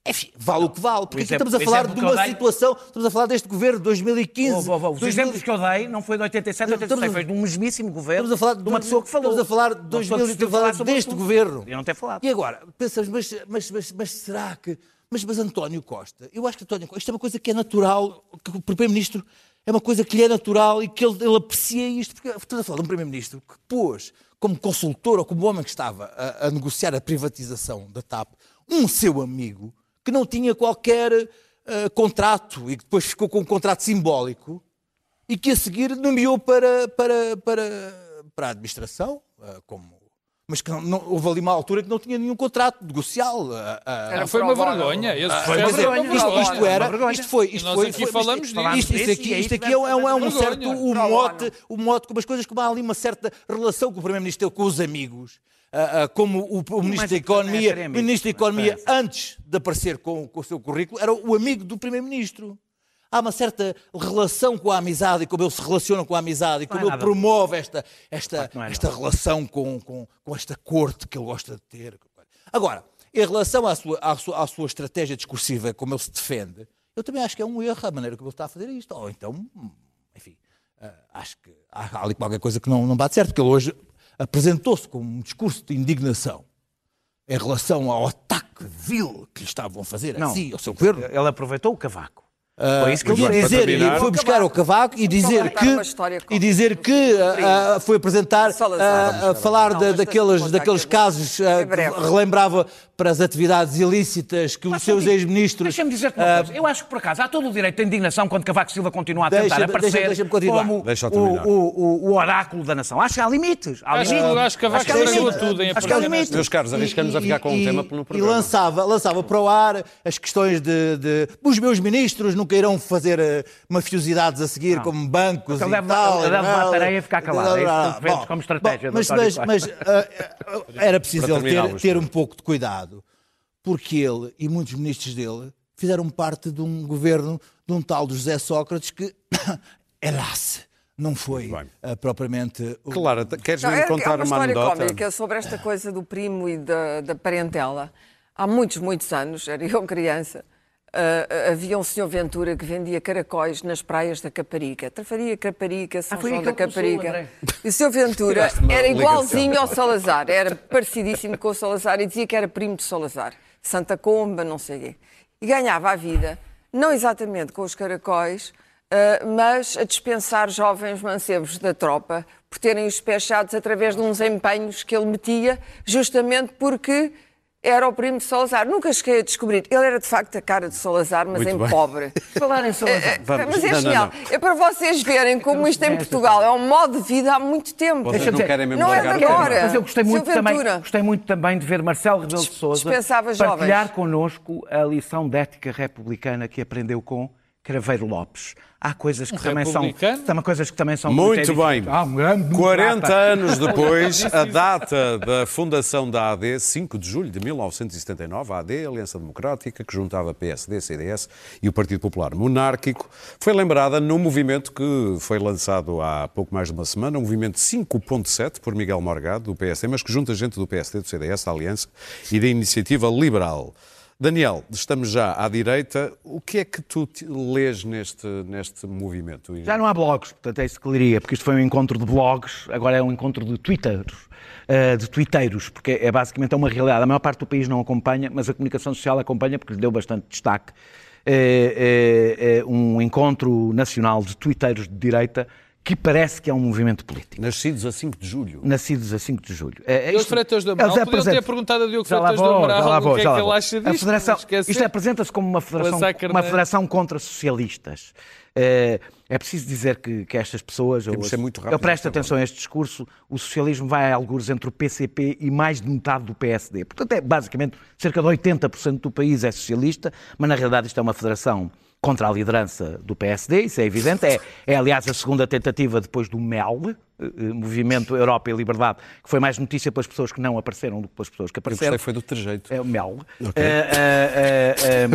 enfim, vale o que vale. Porque exemplo- estamos a falar de uma dei- situação, estamos a falar deste governo de 2015. Oh, oh, oh, Os 2000 exemplos que eu dei não foi de 87, Estamos 86, a- foi de um mesmíssimo governo, Estamos a falar de uma pessoa que falou. Estamos a falar de Uma pessoa que 2000 decidiu estamos a falar deste assunto. governo. Eu não ter falado. E agora, pensamos, mas, mas, mas, mas será que. Mas, mas António Costa, eu acho que António Costa, isto é uma coisa que é natural, que o Primeiro-Ministro é uma coisa que lhe é natural e que ele, ele aprecia isto, porque estamos a falar de um Primeiro-Ministro que pôs como consultor ou como homem que estava a, a negociar a privatização da TAP um seu amigo que não tinha qualquer eh, contrato e que depois ficou com um contrato simbólico e que a seguir nomeou para, para, para, para a administração, ah, como, mas que não, não- houve ali uma altura que não tinha nenhum contrato negocial. ah, ah, Era Foi uma vergonha. Esse dizer, vergonha. isto, era, isto foi, isto Nós foi, aqui foi- falamos isto, disso. isto, isto aqui, isto aqui é, um- é um, é um certo o mote, o mote com as coisas como há ali uma certa relação que o primeiro-ministro teve com os amigos. ah, ah, como o, o Ministro da é Economia, amigos, Ministro da mas Economia, parece. antes de aparecer com, com o seu currículo, era o amigo do Primeiro-Ministro. Há uma certa relação com a amizade e como ele se relaciona com a amizade e como é ele nada promove esta, esta, é esta relação com, com, com esta corte que ele gosta de ter. Agora, em relação à sua, à, sua, à sua estratégia discursiva, como ele se defende, eu também acho que é um erro a maneira como ele está a fazer isto. Ou então, enfim, ah, acho que há ali qualquer coisa que não, não bate certo, porque ele hoje apresentou-se com um discurso de indignação em relação ao ataque vil que lhe estavam a fazer Não. assim ao seu governo. Ele aproveitou o cavaco. Foi isso que ele E dizer, terminar- e foi buscar o cavaco e dizer que e dizer que ah, ah, foi apresentar ah, a falar mas daqueles daqueles casos breve. que relembrava para as atividades ilícitas que os seus ex-ministros Deixa-me dizer-te uma coisa. Eu acho que, por acaso, há todo o direito de indignação quando Cavaco Silva continua a tentar aparecer deixa- deixa-me continuar. como o, o, o, o oráculo da nação. Acho que há limites. Há Acho que- limites. acho que Cavaco há estragou limites. tudo em Acho que há limites. Meus caros, arriscamos a ficar com um e, tema e- no e programa. lançava, lançava para o ar as questões de, de os meus ministros nunca irão fazer eh, mafiosidades a seguir, como bancos Ele e deve- tal. ele deve não, matar aí e ficar calado. É isso que como estratégia, bom, mas, mas, mas, ah, era preciso ele ter, ter um pouco de cuidado, porque ele e muitos ministros dele fizeram parte de um governo de um tal do José Sócrates que, hélas, não foi ah, propriamente o- Claro, queres Não, é, contar há uma uma história anedota? cómica sobre esta coisa do primo e da, da parentela. Há muitos, muitos anos, era eu criança, ah, havia um senhor Ventura que vendia caracóis nas praias da Caparica. Trafaria Caparica, São Ah, foi João da Caparica. E o senhor Ventura era ligação. igualzinho ao Salazar, era parecidíssimo com o Salazar e dizia que era primo de Salazar. Santa Comba, não sei o quê. E ganhava a vida, não exatamente com os caracóis, ah, mas a dispensar jovens mancebos da tropa por terem os pés chados através de uns empenhos que ele metia, justamente porque era o primo de Salazar. Nunca cheguei a descobrir. Ele era de facto a cara de Salazar, mas Muito em bem. pobre. Falar em Salazar. Vamos. Mas é Não, não, genial. não. É para vocês verem como isto em Portugal é um modo de vida há muito tempo. Vocês não querem mesmo não é agora. Mas eu gostei muito, também, gostei muito também de ver Marcelo Rebelo de Sousa partilhar jovens. connosco a lição de ética republicana que aprendeu com Craveiro Lopes. Há coisas que também são, também coisas que também são Muito bem. Um grande 40 democrata. anos depois, a data da fundação da AD, 5 de julho de 1979, a AD, Aliança Democrática, que juntava PSD, CDS e o Partido Popular Monárquico, foi lembrada num movimento que foi lançado há pouco mais de uma semana, um movimento 5.7 por Miguel Morgado, do PSD, mas que junta gente do PSD, do CDS, da Aliança e da Iniciativa Liberal. Daniel, estamos já à direita. O que é que tu lês neste, neste movimento? Já não há blogs, portanto é isso que leria, porque isto foi um encontro de blogs, agora é um encontro de twitteiros, eh, de twitteiros, porque é basicamente é uma realidade. A maior parte do país não acompanha, mas a comunicação social acompanha porque lhe deu bastante destaque. É, é, é um encontro nacional de twitteiros de direita que parece que é um movimento político. Nascidos a 5 de julho. Nascidos a 5 de julho. É, Diogo isto- Freitas do Amaral, podiam ter perguntado a Diogo Freitas do vou, Amaral já lá vou, o que é que ele acha A disto. federação, não esquecer. isto apresenta-se como uma federação, uma federação contra socialistas. É, é preciso dizer que, que estas pessoas. Temos eu, de ser muito eu rápidos presto atenção a este discurso. O socialismo vai a algures entre o PCP e mais de metade do PSD. Portanto, é basicamente cerca de 80% do país é socialista, mas na realidade isto é uma federação contra a liderança do PSD, isso é evidente. É, é aliás, a segunda tentativa depois do MEL, eh, eh, Movimento Europa e Liberdade, que foi mais notícia pelas pessoas que não apareceram do que pelas pessoas que Eu apareceram. gostei foi do trejeito. É o Mel. Eh, eh, eh,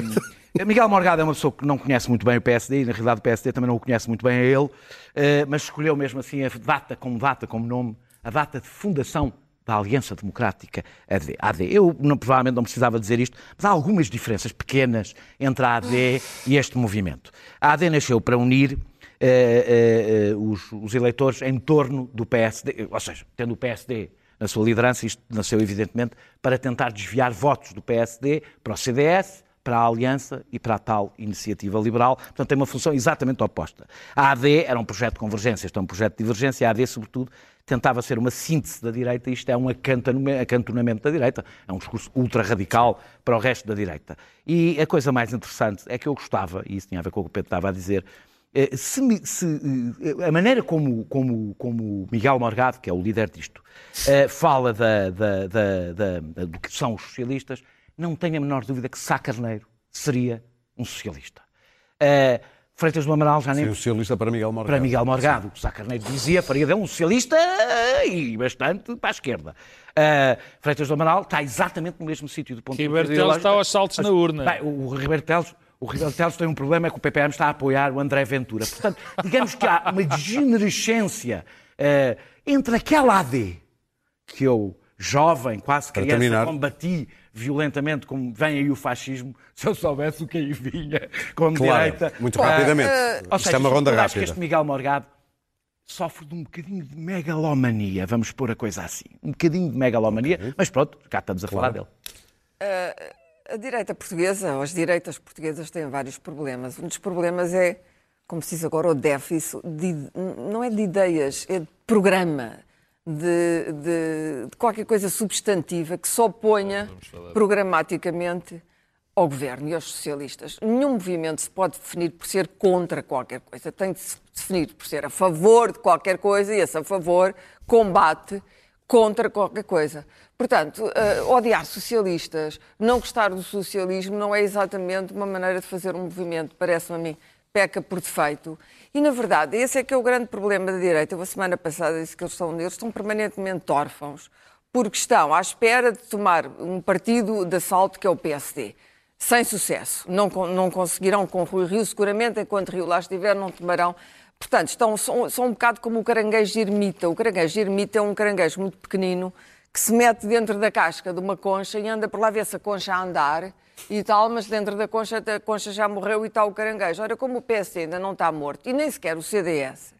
eh, Miguel Morgado é uma pessoa que não conhece muito bem o PSD e, na realidade, o PSD também não o conhece muito bem a ele, eh, mas escolheu mesmo assim a data como data, como nome, a data de fundação da Aliança Democrática AD. Eu não, provavelmente não precisava dizer isto, mas há algumas diferenças pequenas entre a AD e este movimento. A AD nasceu para unir eh, eh, eh, os, os eleitores em torno do PSD, ou seja, tendo o PSD na sua liderança, isto nasceu evidentemente para tentar desviar votos do PSD para o CDS, para a Aliança e para a tal iniciativa liberal. Portanto, tem uma função exatamente oposta. A AD era um projeto de convergência, este é um projeto de divergência. A AD, sobretudo, tentava ser uma síntese da direita. Isto é um acantoname- acantonamento da direita. É um discurso ultra-radical para o resto da direita. E a coisa mais interessante é que eu gostava, e isso tinha a ver com o que o Pedro estava a dizer, eh, se se, eh, a maneira como, como, como Miguel Morgado, que é o líder disto, eh, fala da- da- da- da- do que são os socialistas, não tenho a menor dúvida que Sá Carneiro seria um socialista. Eh, Freitas do Amaral já nem Sim, um socialista para Miguel Morgado. para Miguel Morgado. O Sá Carneiro dizia, faria dele um socialista eh, e bastante para a esquerda. Eh, Freitas do Amaral está exatamente no mesmo sítio do ponto de Ribeiro vista Teles ideológico. está aos saltos na urna. Bem, o Ribeiro Teles, o Ribeiro Teles tem um problema, é que o PPM está a apoiar o André Ventura. Portanto, digamos que há uma degenerescência eh, entre aquela AD que eu, jovem, quase criança, combati violentamente, como vem aí o fascismo, se eu soubesse o que aí vinha como Claro, direita. muito rapidamente. ou Isto seja, é uma ronda eu acho que rápida. este Miguel Morgado sofre de um bocadinho de megalomania, vamos pôr a coisa assim. Um bocadinho de megalomania, mas pronto, cá estamos a falar dele. A direita portuguesa, ou as direitas portuguesas, têm vários problemas. Um dos problemas é, como se diz agora, o déficit, de, não é de ideias, é de programa, de, de- de qualquer coisa substantiva que se oponha programaticamente ao governo e aos socialistas. Nenhum movimento se pode definir por ser contra qualquer coisa. Tem de se definir por ser a favor de qualquer coisa e esse a favor combate contra qualquer coisa. Portanto, eh, odiar socialistas, não gostar do socialismo, não é exatamente uma maneira de fazer um movimento, parece-me a mim, peca por defeito. E, na verdade, esse é que é o grande problema da direita. Eu, a semana passada, disse que eles estão, eles estão permanentemente órfãos, porque estão à espera de tomar um partido de assalto que é o PSD. Sem sucesso. Não, não conseguirão com Rui Rio, seguramente, enquanto Rio lá estiver, não tomarão Portanto, estão, são, são um bocado como o caranguejo ermita. O caranguejo ermita é um caranguejo muito pequenino que se mete dentro da casca de uma concha e anda por lá ver se a concha a andar e tal, mas dentro da concha a concha já morreu e está o caranguejo. Ora, como o PS ainda não está morto e nem sequer o CDS.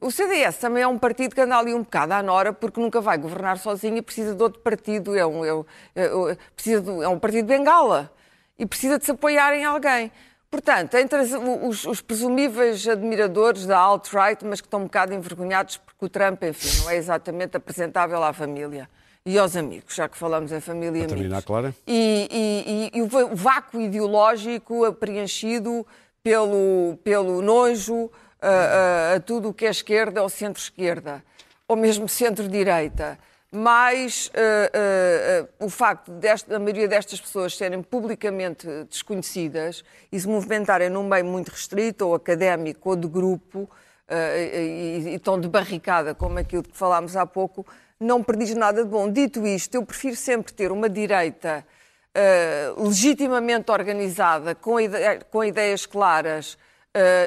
O CDS também é um partido que anda ali um bocado à nora porque nunca vai governar sozinho e precisa de outro partido. É um, é, é um- precisa de- é um partido de bengala e precisa de se apoiar em alguém. Portanto, entre os, os presumíveis admiradores da alt-right, mas que estão um bocado envergonhados porque o Trump, enfim, não é exatamente apresentável à família e aos amigos, já que falamos em família e terminar, amigos. Clara. E, e- e- e o vácuo ideológico preenchido pelo, pelo nojo a, a- a tudo o que é esquerda ou centro-esquerda, ou mesmo centro-direita. Mas eh, eh, eh, o facto da maioria destas pessoas serem publicamente desconhecidas e se movimentarem num meio muito restrito, ou académico, ou de grupo, e, e tão de barricada como aquilo de que falámos há pouco, não prediz nada de bom. Dito isto, eu prefiro sempre ter uma direita legitimamente organizada, com, ide- com ideias claras,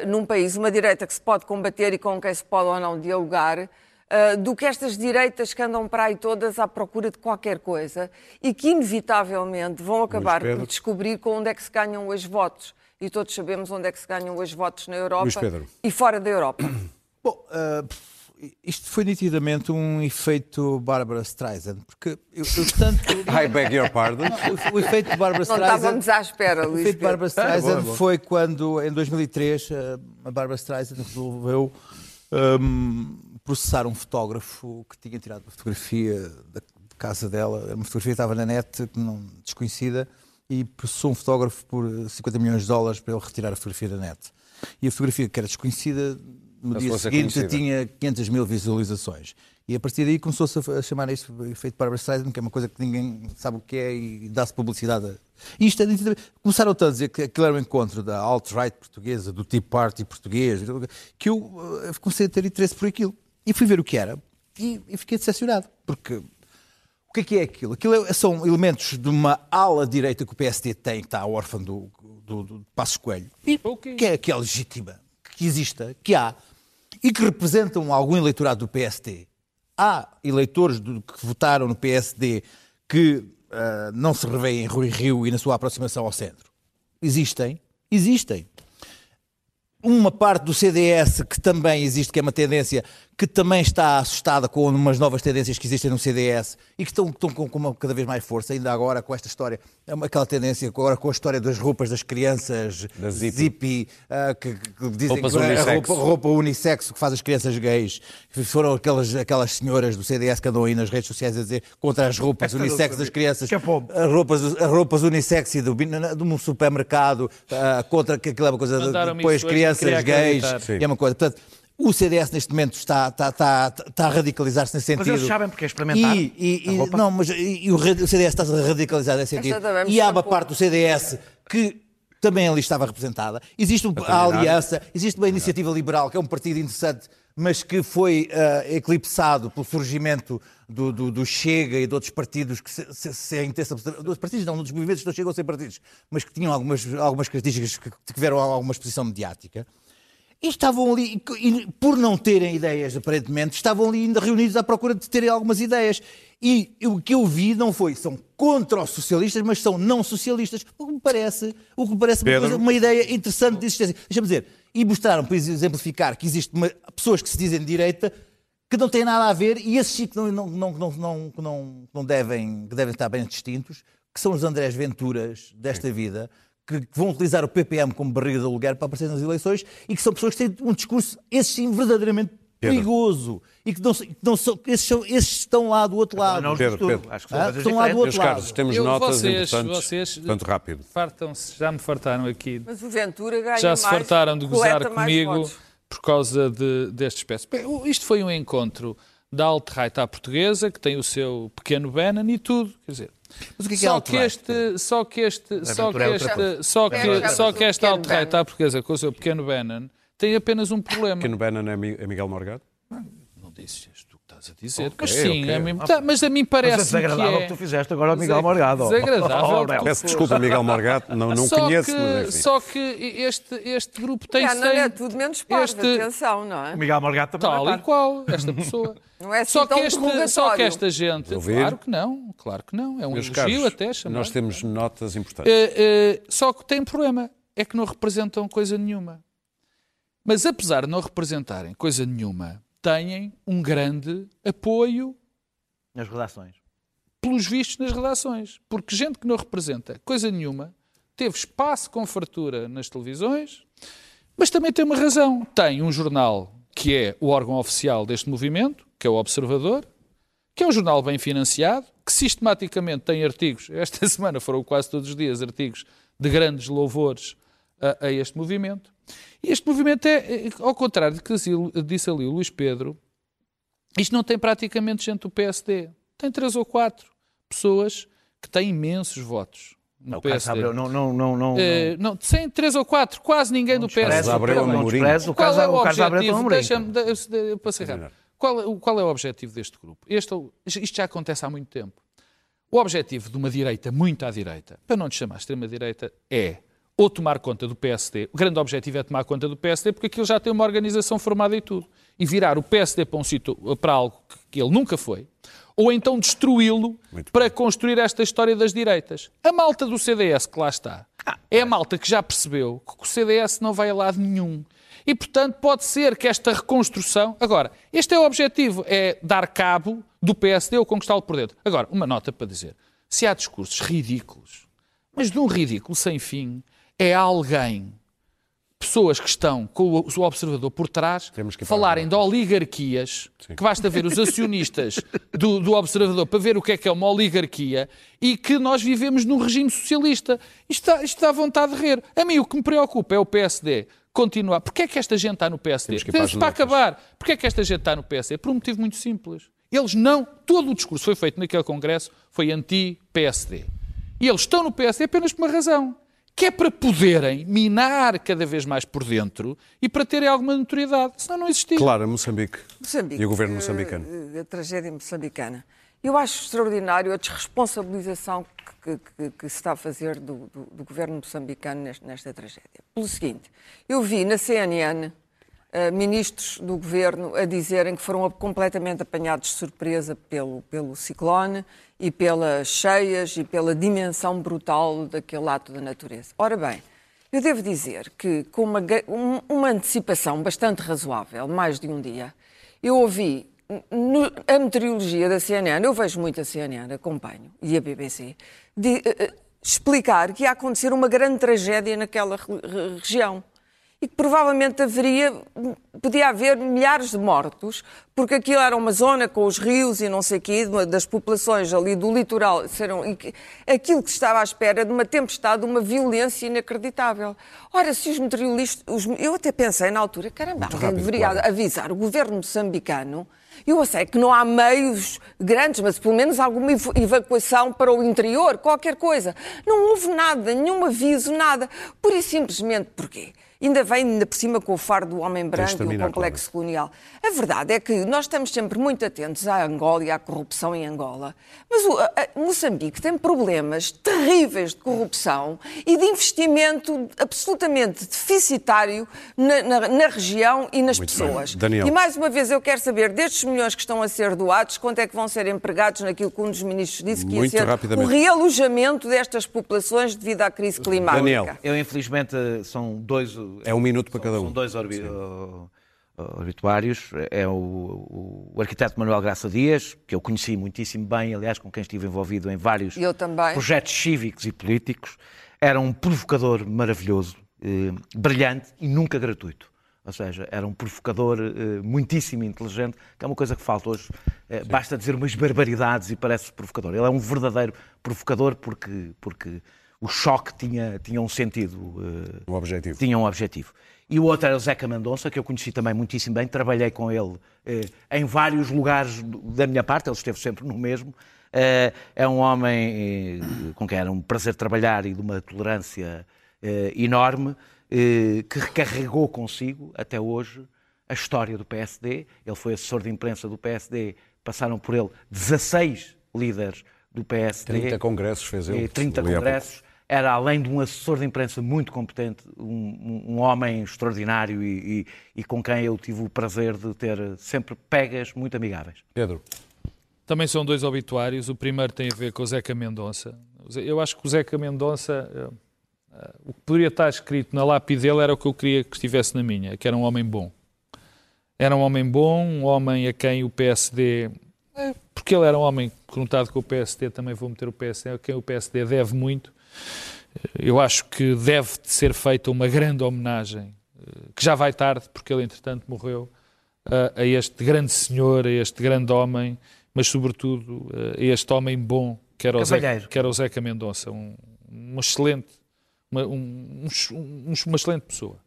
num país, uma direita que se pode combater e com quem se pode ou não dialogar, ah, do que estas direitas que andam para aí todas à procura de qualquer coisa e que, inevitavelmente, vão acabar por descobrir com onde é que se ganham hoje votos. E todos sabemos onde é que se ganham hoje votos na Europa e fora da Europa. Bom, ah, isto foi nitidamente um efeito Barbara Streisand, porque eu, eu tanto. I beg your pardon. o, o efeito de Barbara Não Streisand. estávamos à espera, O Luís. efeito de Barbara Pedro. Streisand foi quando, em 2003, eh, a Barbara Streisand resolveu hum, processar um fotógrafo que tinha tirado uma fotografia da casa dela, uma fotografia que estava na net, não, desconhecida, e processou um fotógrafo por 50 milhões de dólares para ele retirar a fotografia da net. E a fotografia que era desconhecida, no dia a ser seguinte conhecida. tinha 500 mil visualizações. E a partir daí começou-se a- chamar isto de efeito Barbara Streisand, que é uma coisa que ninguém sabe o que é e dá-se publicidade. E isto é Começaram a dizer que aquilo era um encontro da alt-right portuguesa, do Tea Party português, que eu eh, comecei a ter interesse por aquilo. E fui ver o que era e, e fiquei decepcionado. Porque o que é que é aquilo? Aquilo é- são elementos de uma ala direita que o PSD tem, que está órfã do, do, do Passos Coelho, e Ok. que, é, que é legítima, que exista, que há, e que representam algum eleitorado do PSD. Há eleitores do- que votaram no PSD que ah, não se revêem em Rui Rio e na sua aproximação ao centro. Existem, existem uma parte do CDS que também existe, que é uma tendência que também está assustada com umas novas tendências que existem no CDS e que estão, estão com, uma cada vez mais força, ainda agora com esta história, é uma- aquela tendência agora com a história das roupas das crianças, Da Zippy. Zippy, ah, que, que dizem Roupas que é a unissexo. roupa, roupa unissexo que faz as crianças gays. Foram aquelas, aquelas senhoras do CDS que andam aí nas redes sociais a dizer contra as roupas unissex das crianças. Que é. As roupas, as roupas unissex e do, do supermercado ah, contra que é uma coisa de depois não crianças gays. é uma coisa. Portanto, o CDS neste momento está, está, está, está a radicalizar-se nesse sentido. eles sabem porque é experimentar E, e- e- não, mas e, e o, CDS está a radicalizar nesse sentido. E há uma parte do CDS que também ali estava representada. Existe um- a aliança, existe uma iniciativa liberal, que é um partido interessante, mas que foi ah, eclipsado pelo surgimento do, do- do Chega e de outros partidos que se, se, se a intenção, dos partidos não, dos movimentos que não chegam a ser partidos, mas que tinham algumas, algumas características que, tiveram alguma exposição mediática. E estavam ali, e por não terem ideias, aparentemente, estavam ali ainda reunidos à procura de terem algumas ideias. E o que eu vi não foi, são contra os socialistas, mas são não socialistas. O que me parece, o que me parece uma, coisa- uma ideia interessante de existência. Deixa-me dizer, e mostraram, para exemplificar, que existe uma- pessoas que se dizem de direita que não têm nada a ver, e esses sim que não, não, não, não, não, que não, não devem, que devem estar bem distintos, que são os Andrés Venturas desta vida, que vão utilizar o PPM como barriga de aluguer para aparecer nas eleições e que são pessoas que têm um discurso, esse sim, verdadeiramente Pedro. perigoso. E que não, que não são, esses, são, esses estão lá do outro lado. Não Pedro. Pedro. Acho que são Ah, estão lá do outro Meus lado. caros, temos Eu- notas vocês- importantes. vocês- Portanto, rápido. Fartam-se, já me fartaram aqui. Mas o Ventura ganha Já se mais, fartaram de gozar comigo por causa de, deste espécie. Isto foi um encontro da alt-right à portuguesa, que tem o seu pequeno Bannon e tudo. Quer dizer, Mas o que é que é só, que este, só que este, só que é outra este, só que, só que esta alt-right à portuguesa com o seu pequeno Bannon tem apenas um problema. Pequeno Bannon é é Miguel Morgado? Não dizes tu que estás a dizer. Ok, mas sim, ok. a mim, tá, mas a mim Mas é parece que desagradável é. que tu fizeste agora ao Miguel Morgado. Desagradável. Oh. Peço desculpa, Miguel Morgado, não, não só conheço, que, mas enfim. só que este, este grupo tem não tem- é tudo menos parvo, este- atenção, não é? O Miguel Morgado também Tal vai e qual, esta pessoa. Não é assim só, que este, só que esta gente. Claro que não, claro que não. É um Meus elogio caros, até chamar. nós temos notas importantes. Eh, eh, só que tem um problema, é que não representam coisa nenhuma. Mas apesar de não representarem coisa nenhuma, têm um grande apoio Nas redações. pelos vistos nas redações. Porque gente que não representa coisa nenhuma teve espaço com fartura nas televisões, mas também tem uma razão. Tem um jornal que é o órgão oficial deste movimento, que é o Observador, que é um jornal bem financiado, que sistematicamente tem artigos, esta semana foram quase todos os dias artigos de grandes louvores a, a este movimento. E este movimento é, é, ao contrário do que disse ali o Luís Pedro, isto não tem praticamente gente do PSD. Tem três ou quatro pessoas que têm imensos votos no Não, PSD. Abreu não, não, não, não, Eh, não, tem três ou quatro, quase ninguém do PSD. o Abreu não Amorim. despreze o Qual Carlos é o Abreu objetivo? Deixa-me, para. Qual, é o- qual é o objetivo deste grupo? Este, isto já acontece há muito tempo. O objetivo de uma direita muito à direita, para não te chamar extrema-direita, é ou tomar conta do PSD. O grande objetivo é tomar conta do PSD, porque aquilo já tem uma organização formada e tudo. e virar o PSD para, um sítio, para algo que, ele nunca foi, ou então destruí-lo para construir esta história das direitas. A malta do CDS que lá está é a malta que já percebeu que o CDS não vai a lado nenhum. E, portanto, pode ser que esta reconstrução. Agora, este é o objetivo: é dar cabo do PSD ou conquistá-lo por dentro. Agora, uma nota para dizer: se há discursos ridículos, mas de um ridículo sem fim, é alguém, pessoas que estão com o o observador por trás, falarem de oligarquias, que basta ver os acionistas do, do observador para ver o que é que é uma oligarquia e que nós vivemos num regime socialista. Isto está, isto dá vontade de rir. A mim o que me preocupa é o PSD continuar. Porquê é que esta gente está no PSD? Temos para para acabar. Porquê é que esta gente está no PSD? Por um motivo muito simples. Eles não, todo o discurso que foi feito naquele congresso foi anti-PSD. E eles estão no PSD apenas por uma razão, que é para poderem minar cada vez mais por dentro e para terem alguma notoriedade. Senão não existia. Claro, Moçambique. Moçambique. E o governo eh, moçambicano. A, tragédia moçambicana. Eu acho extraordinário a desresponsabilização que, que- que se está a fazer do, do- do governo moçambicano neste- nesta tragédia. Pelo seguinte, eu vi na CNN eh, ministros do governo a dizerem que foram completamente apanhados de surpresa pelo, pelo ciclone e pelas cheias e pela dimensão brutal daquele ato da natureza. Ora bem, eu devo dizer que, com uma, um- uma antecipação bastante razoável, mais de um dia, eu ouvi no- a meteorologia da CNN, eu vejo muito a CNN, acompanho, e a BBC, de, eh, explicar que ia acontecer uma grande tragédia naquela re- re- região. E que provavelmente haveria, podia haver milhares de mortos, porque aquilo era uma zona com os rios e não sei o quê, das populações ali do litoral, serão, aquilo que se estava à espera de uma tempestade, de uma violência inacreditável. Ora, se os meteorologistas, os- eu até pensei na altura, caramba, alguém rápido, deveria claro. avisar o governo moçambicano. Eu sei que não há meios grandes, mas pelo menos alguma ev- evacuação para o interior, qualquer coisa. Não houve nada, nenhum aviso, nada. Pura e simplesmente porquê? Ainda vem ainda por cima com o faro do homem branco e o complexo colonial. A verdade é que nós estamos sempre muito atentos à Angola e à corrupção em Angola. Mas o, a- a- Moçambique tem problemas terríveis de corrupção e de investimento absolutamente deficitário na, na- na região e nas Muito bem. pessoas. Daniel. E mais uma vez eu quero saber, destes milhões que estão a ser doados, quanto é que vão ser empregados naquilo que um dos ministros disse que ia Muito ser o realojamento destas populações devido à crise climática. Daniel. Eu, infelizmente, são dois. É um minuto para cada São um. dois orbi- uh, obituários. É o, o- o arquiteto Manuel Graça Dias, que eu conheci muitíssimo bem, aliás, com quem estive envolvido em vários Eu também. projetos cívicos e políticos. Era um provocador maravilhoso, eh, brilhante e nunca gratuito. Ou seja, era um provocador eh, muitíssimo inteligente, que é uma coisa que falta hoje. Eh, basta dizer umas barbaridades e parece provocador. Ele é um verdadeiro provocador porque, porque o choque tinha, tinha um sentido. eh, O objetivo. tinha um objetivo. E o outro era o Zeca Mendonça, que eu conheci também muitíssimo bem, trabalhei com ele eh, em vários lugares da minha parte, ele esteve sempre no mesmo. Eh, é um homem com quem era um prazer trabalhar e de uma tolerância enorme, que recarregou consigo, até hoje, a história do PSD. Ele foi assessor de imprensa do PSD, passaram por ele 16 líderes do PSD. 30 congressos fez ele. E 30 ali há pouco. congressos. Era, além de um assessor de imprensa muito competente, um, um- homem extraordinário e, e- e com quem eu tive o prazer de ter sempre pegas muito amigáveis. Pedro. Também são dois obituários. O primeiro tem a ver com o Zeca Mendonça. Eu acho que o Zeca Mendonça, eh, eh, o que poderia estar escrito na lápide dele era o que eu queria que estivesse na minha, que era um homem bom. Era um homem bom, um homem a quem o PSD, eh, porque ele era um homem conotado com o PSD, também vou meter o PSD, a quem o PSD deve muito. Eu acho que deve ser feita uma grande homenagem, eh, que já vai tarde, porque ele entretanto morreu, a, a este grande senhor, a este grande homem, mas sobretudo eh, a este homem bom que era o Zeca, que era o Zeca Mendonça, um, um excelente, uma, um- um- um- uma excelente pessoa.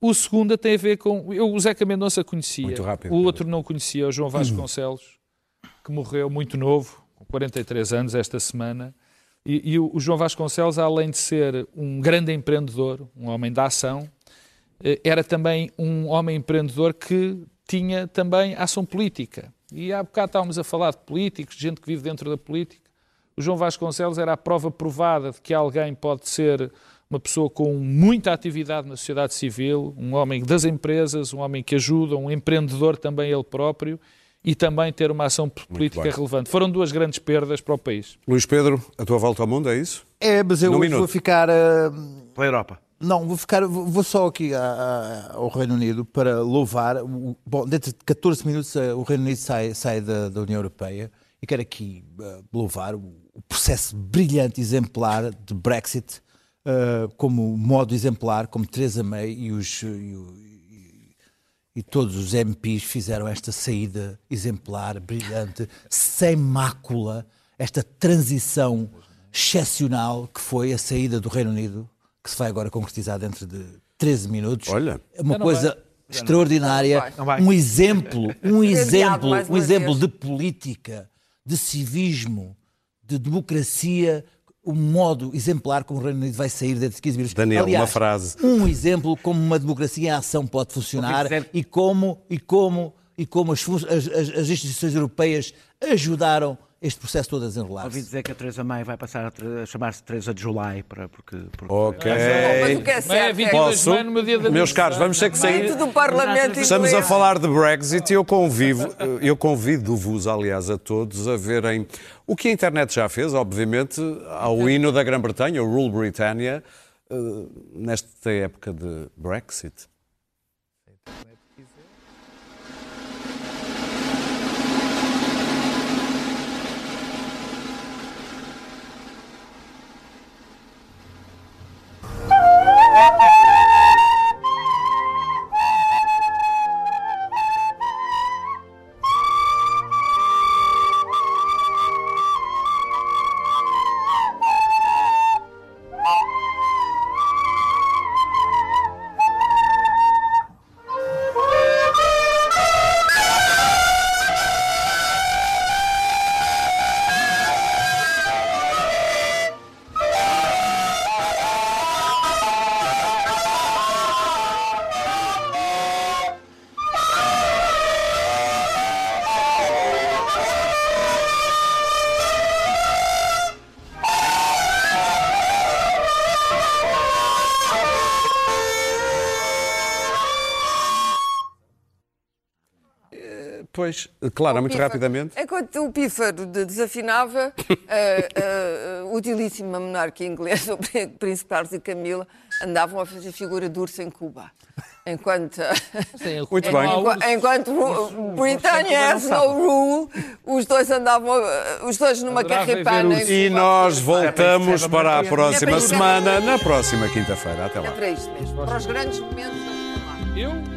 O segundo tem a ver com. Eu o Zeca Mendonça conhecia, Muito rápido, o outro não conhecia, o João Vasconcelos, que morreu muito novo, com 43 anos, esta semana. E, e o, o João Vasconcelos, além de ser um grande empreendedor, um homem da ação, eh, era também um homem empreendedor que tinha também ação política. E há bocado estávamos a falar de políticos, de gente que vive dentro da política. O João Vasconcelos era a prova provada de que alguém pode ser uma pessoa com muita atividade na sociedade civil, um homem das empresas, um homem que ajuda, um empreendedor também ele próprio e também ter uma ação política relevante. Foram duas grandes perdas para o país. Luís Pedro, a tua volta ao mundo, é isso? É, mas eu vou ficar. ah, Pela Europa. Não, vou ficar, vou só aqui a- a- ao Reino Unido para louvar. o- Bom, dentro de 14 minutos eh, o Reino Unido sai, sai da, da União Europeia e quero aqui eh, louvar o, o processo brilhante, exemplar de Brexit, eh, como modo exemplar, como Theresa May e os. e o- e- e todos os MPs fizeram esta saída exemplar, brilhante, sem mácula, esta transição excepcional que foi a saída do Reino Unido, que se vai agora concretizar dentro de 13 minutos. Olha. É uma coisa extraordinária, Não vai. um exemplo, um exemplo, um exemplo de política, de civismo, de democracia, o modo exemplar como o Reino Unido vai sair dentro de 15 minutos. Daniel, Aliás, uma frase. Um exemplo como uma democracia em ação pode funcionar dizer- e como e como e como as, as- as- instituições europeias ajudaram este processo todo a desenrolar. Ouvi dizer que a Teresa May vai passar a, a chamar-se Teresa de July, para, porque, porque Ok. Mas o que é é certo é 22 que Posso? no dia da Meus caros, vamos ter que sair. do Parlamento Estamos a falar de Brexit e eu convivo, eu convido-vos, aliás, a todos a verem o que a internet já fez, obviamente, ao hino da Grã-Bretanha, o Rule Britannia, eh, nesta época de Brexit. Pois, claro, muito Pífaro. rapidamente. Enquanto o Pífaro de- desafinava, a, a, a utilíssima monarquia inglesa, o Príncipe Carlos e Camila, andavam a fazer figura de urso em Cuba. Enquanto, Muito bem. enquanto, enquanto o- Britannia has no rule, os dois andavam, eh, os dois numa carripana. urso. E nós voltamos para a próxima É semana, na próxima quinta-feira. Até lá. É para isto mesmo. Para os grandes momentos. vamos lá. Eu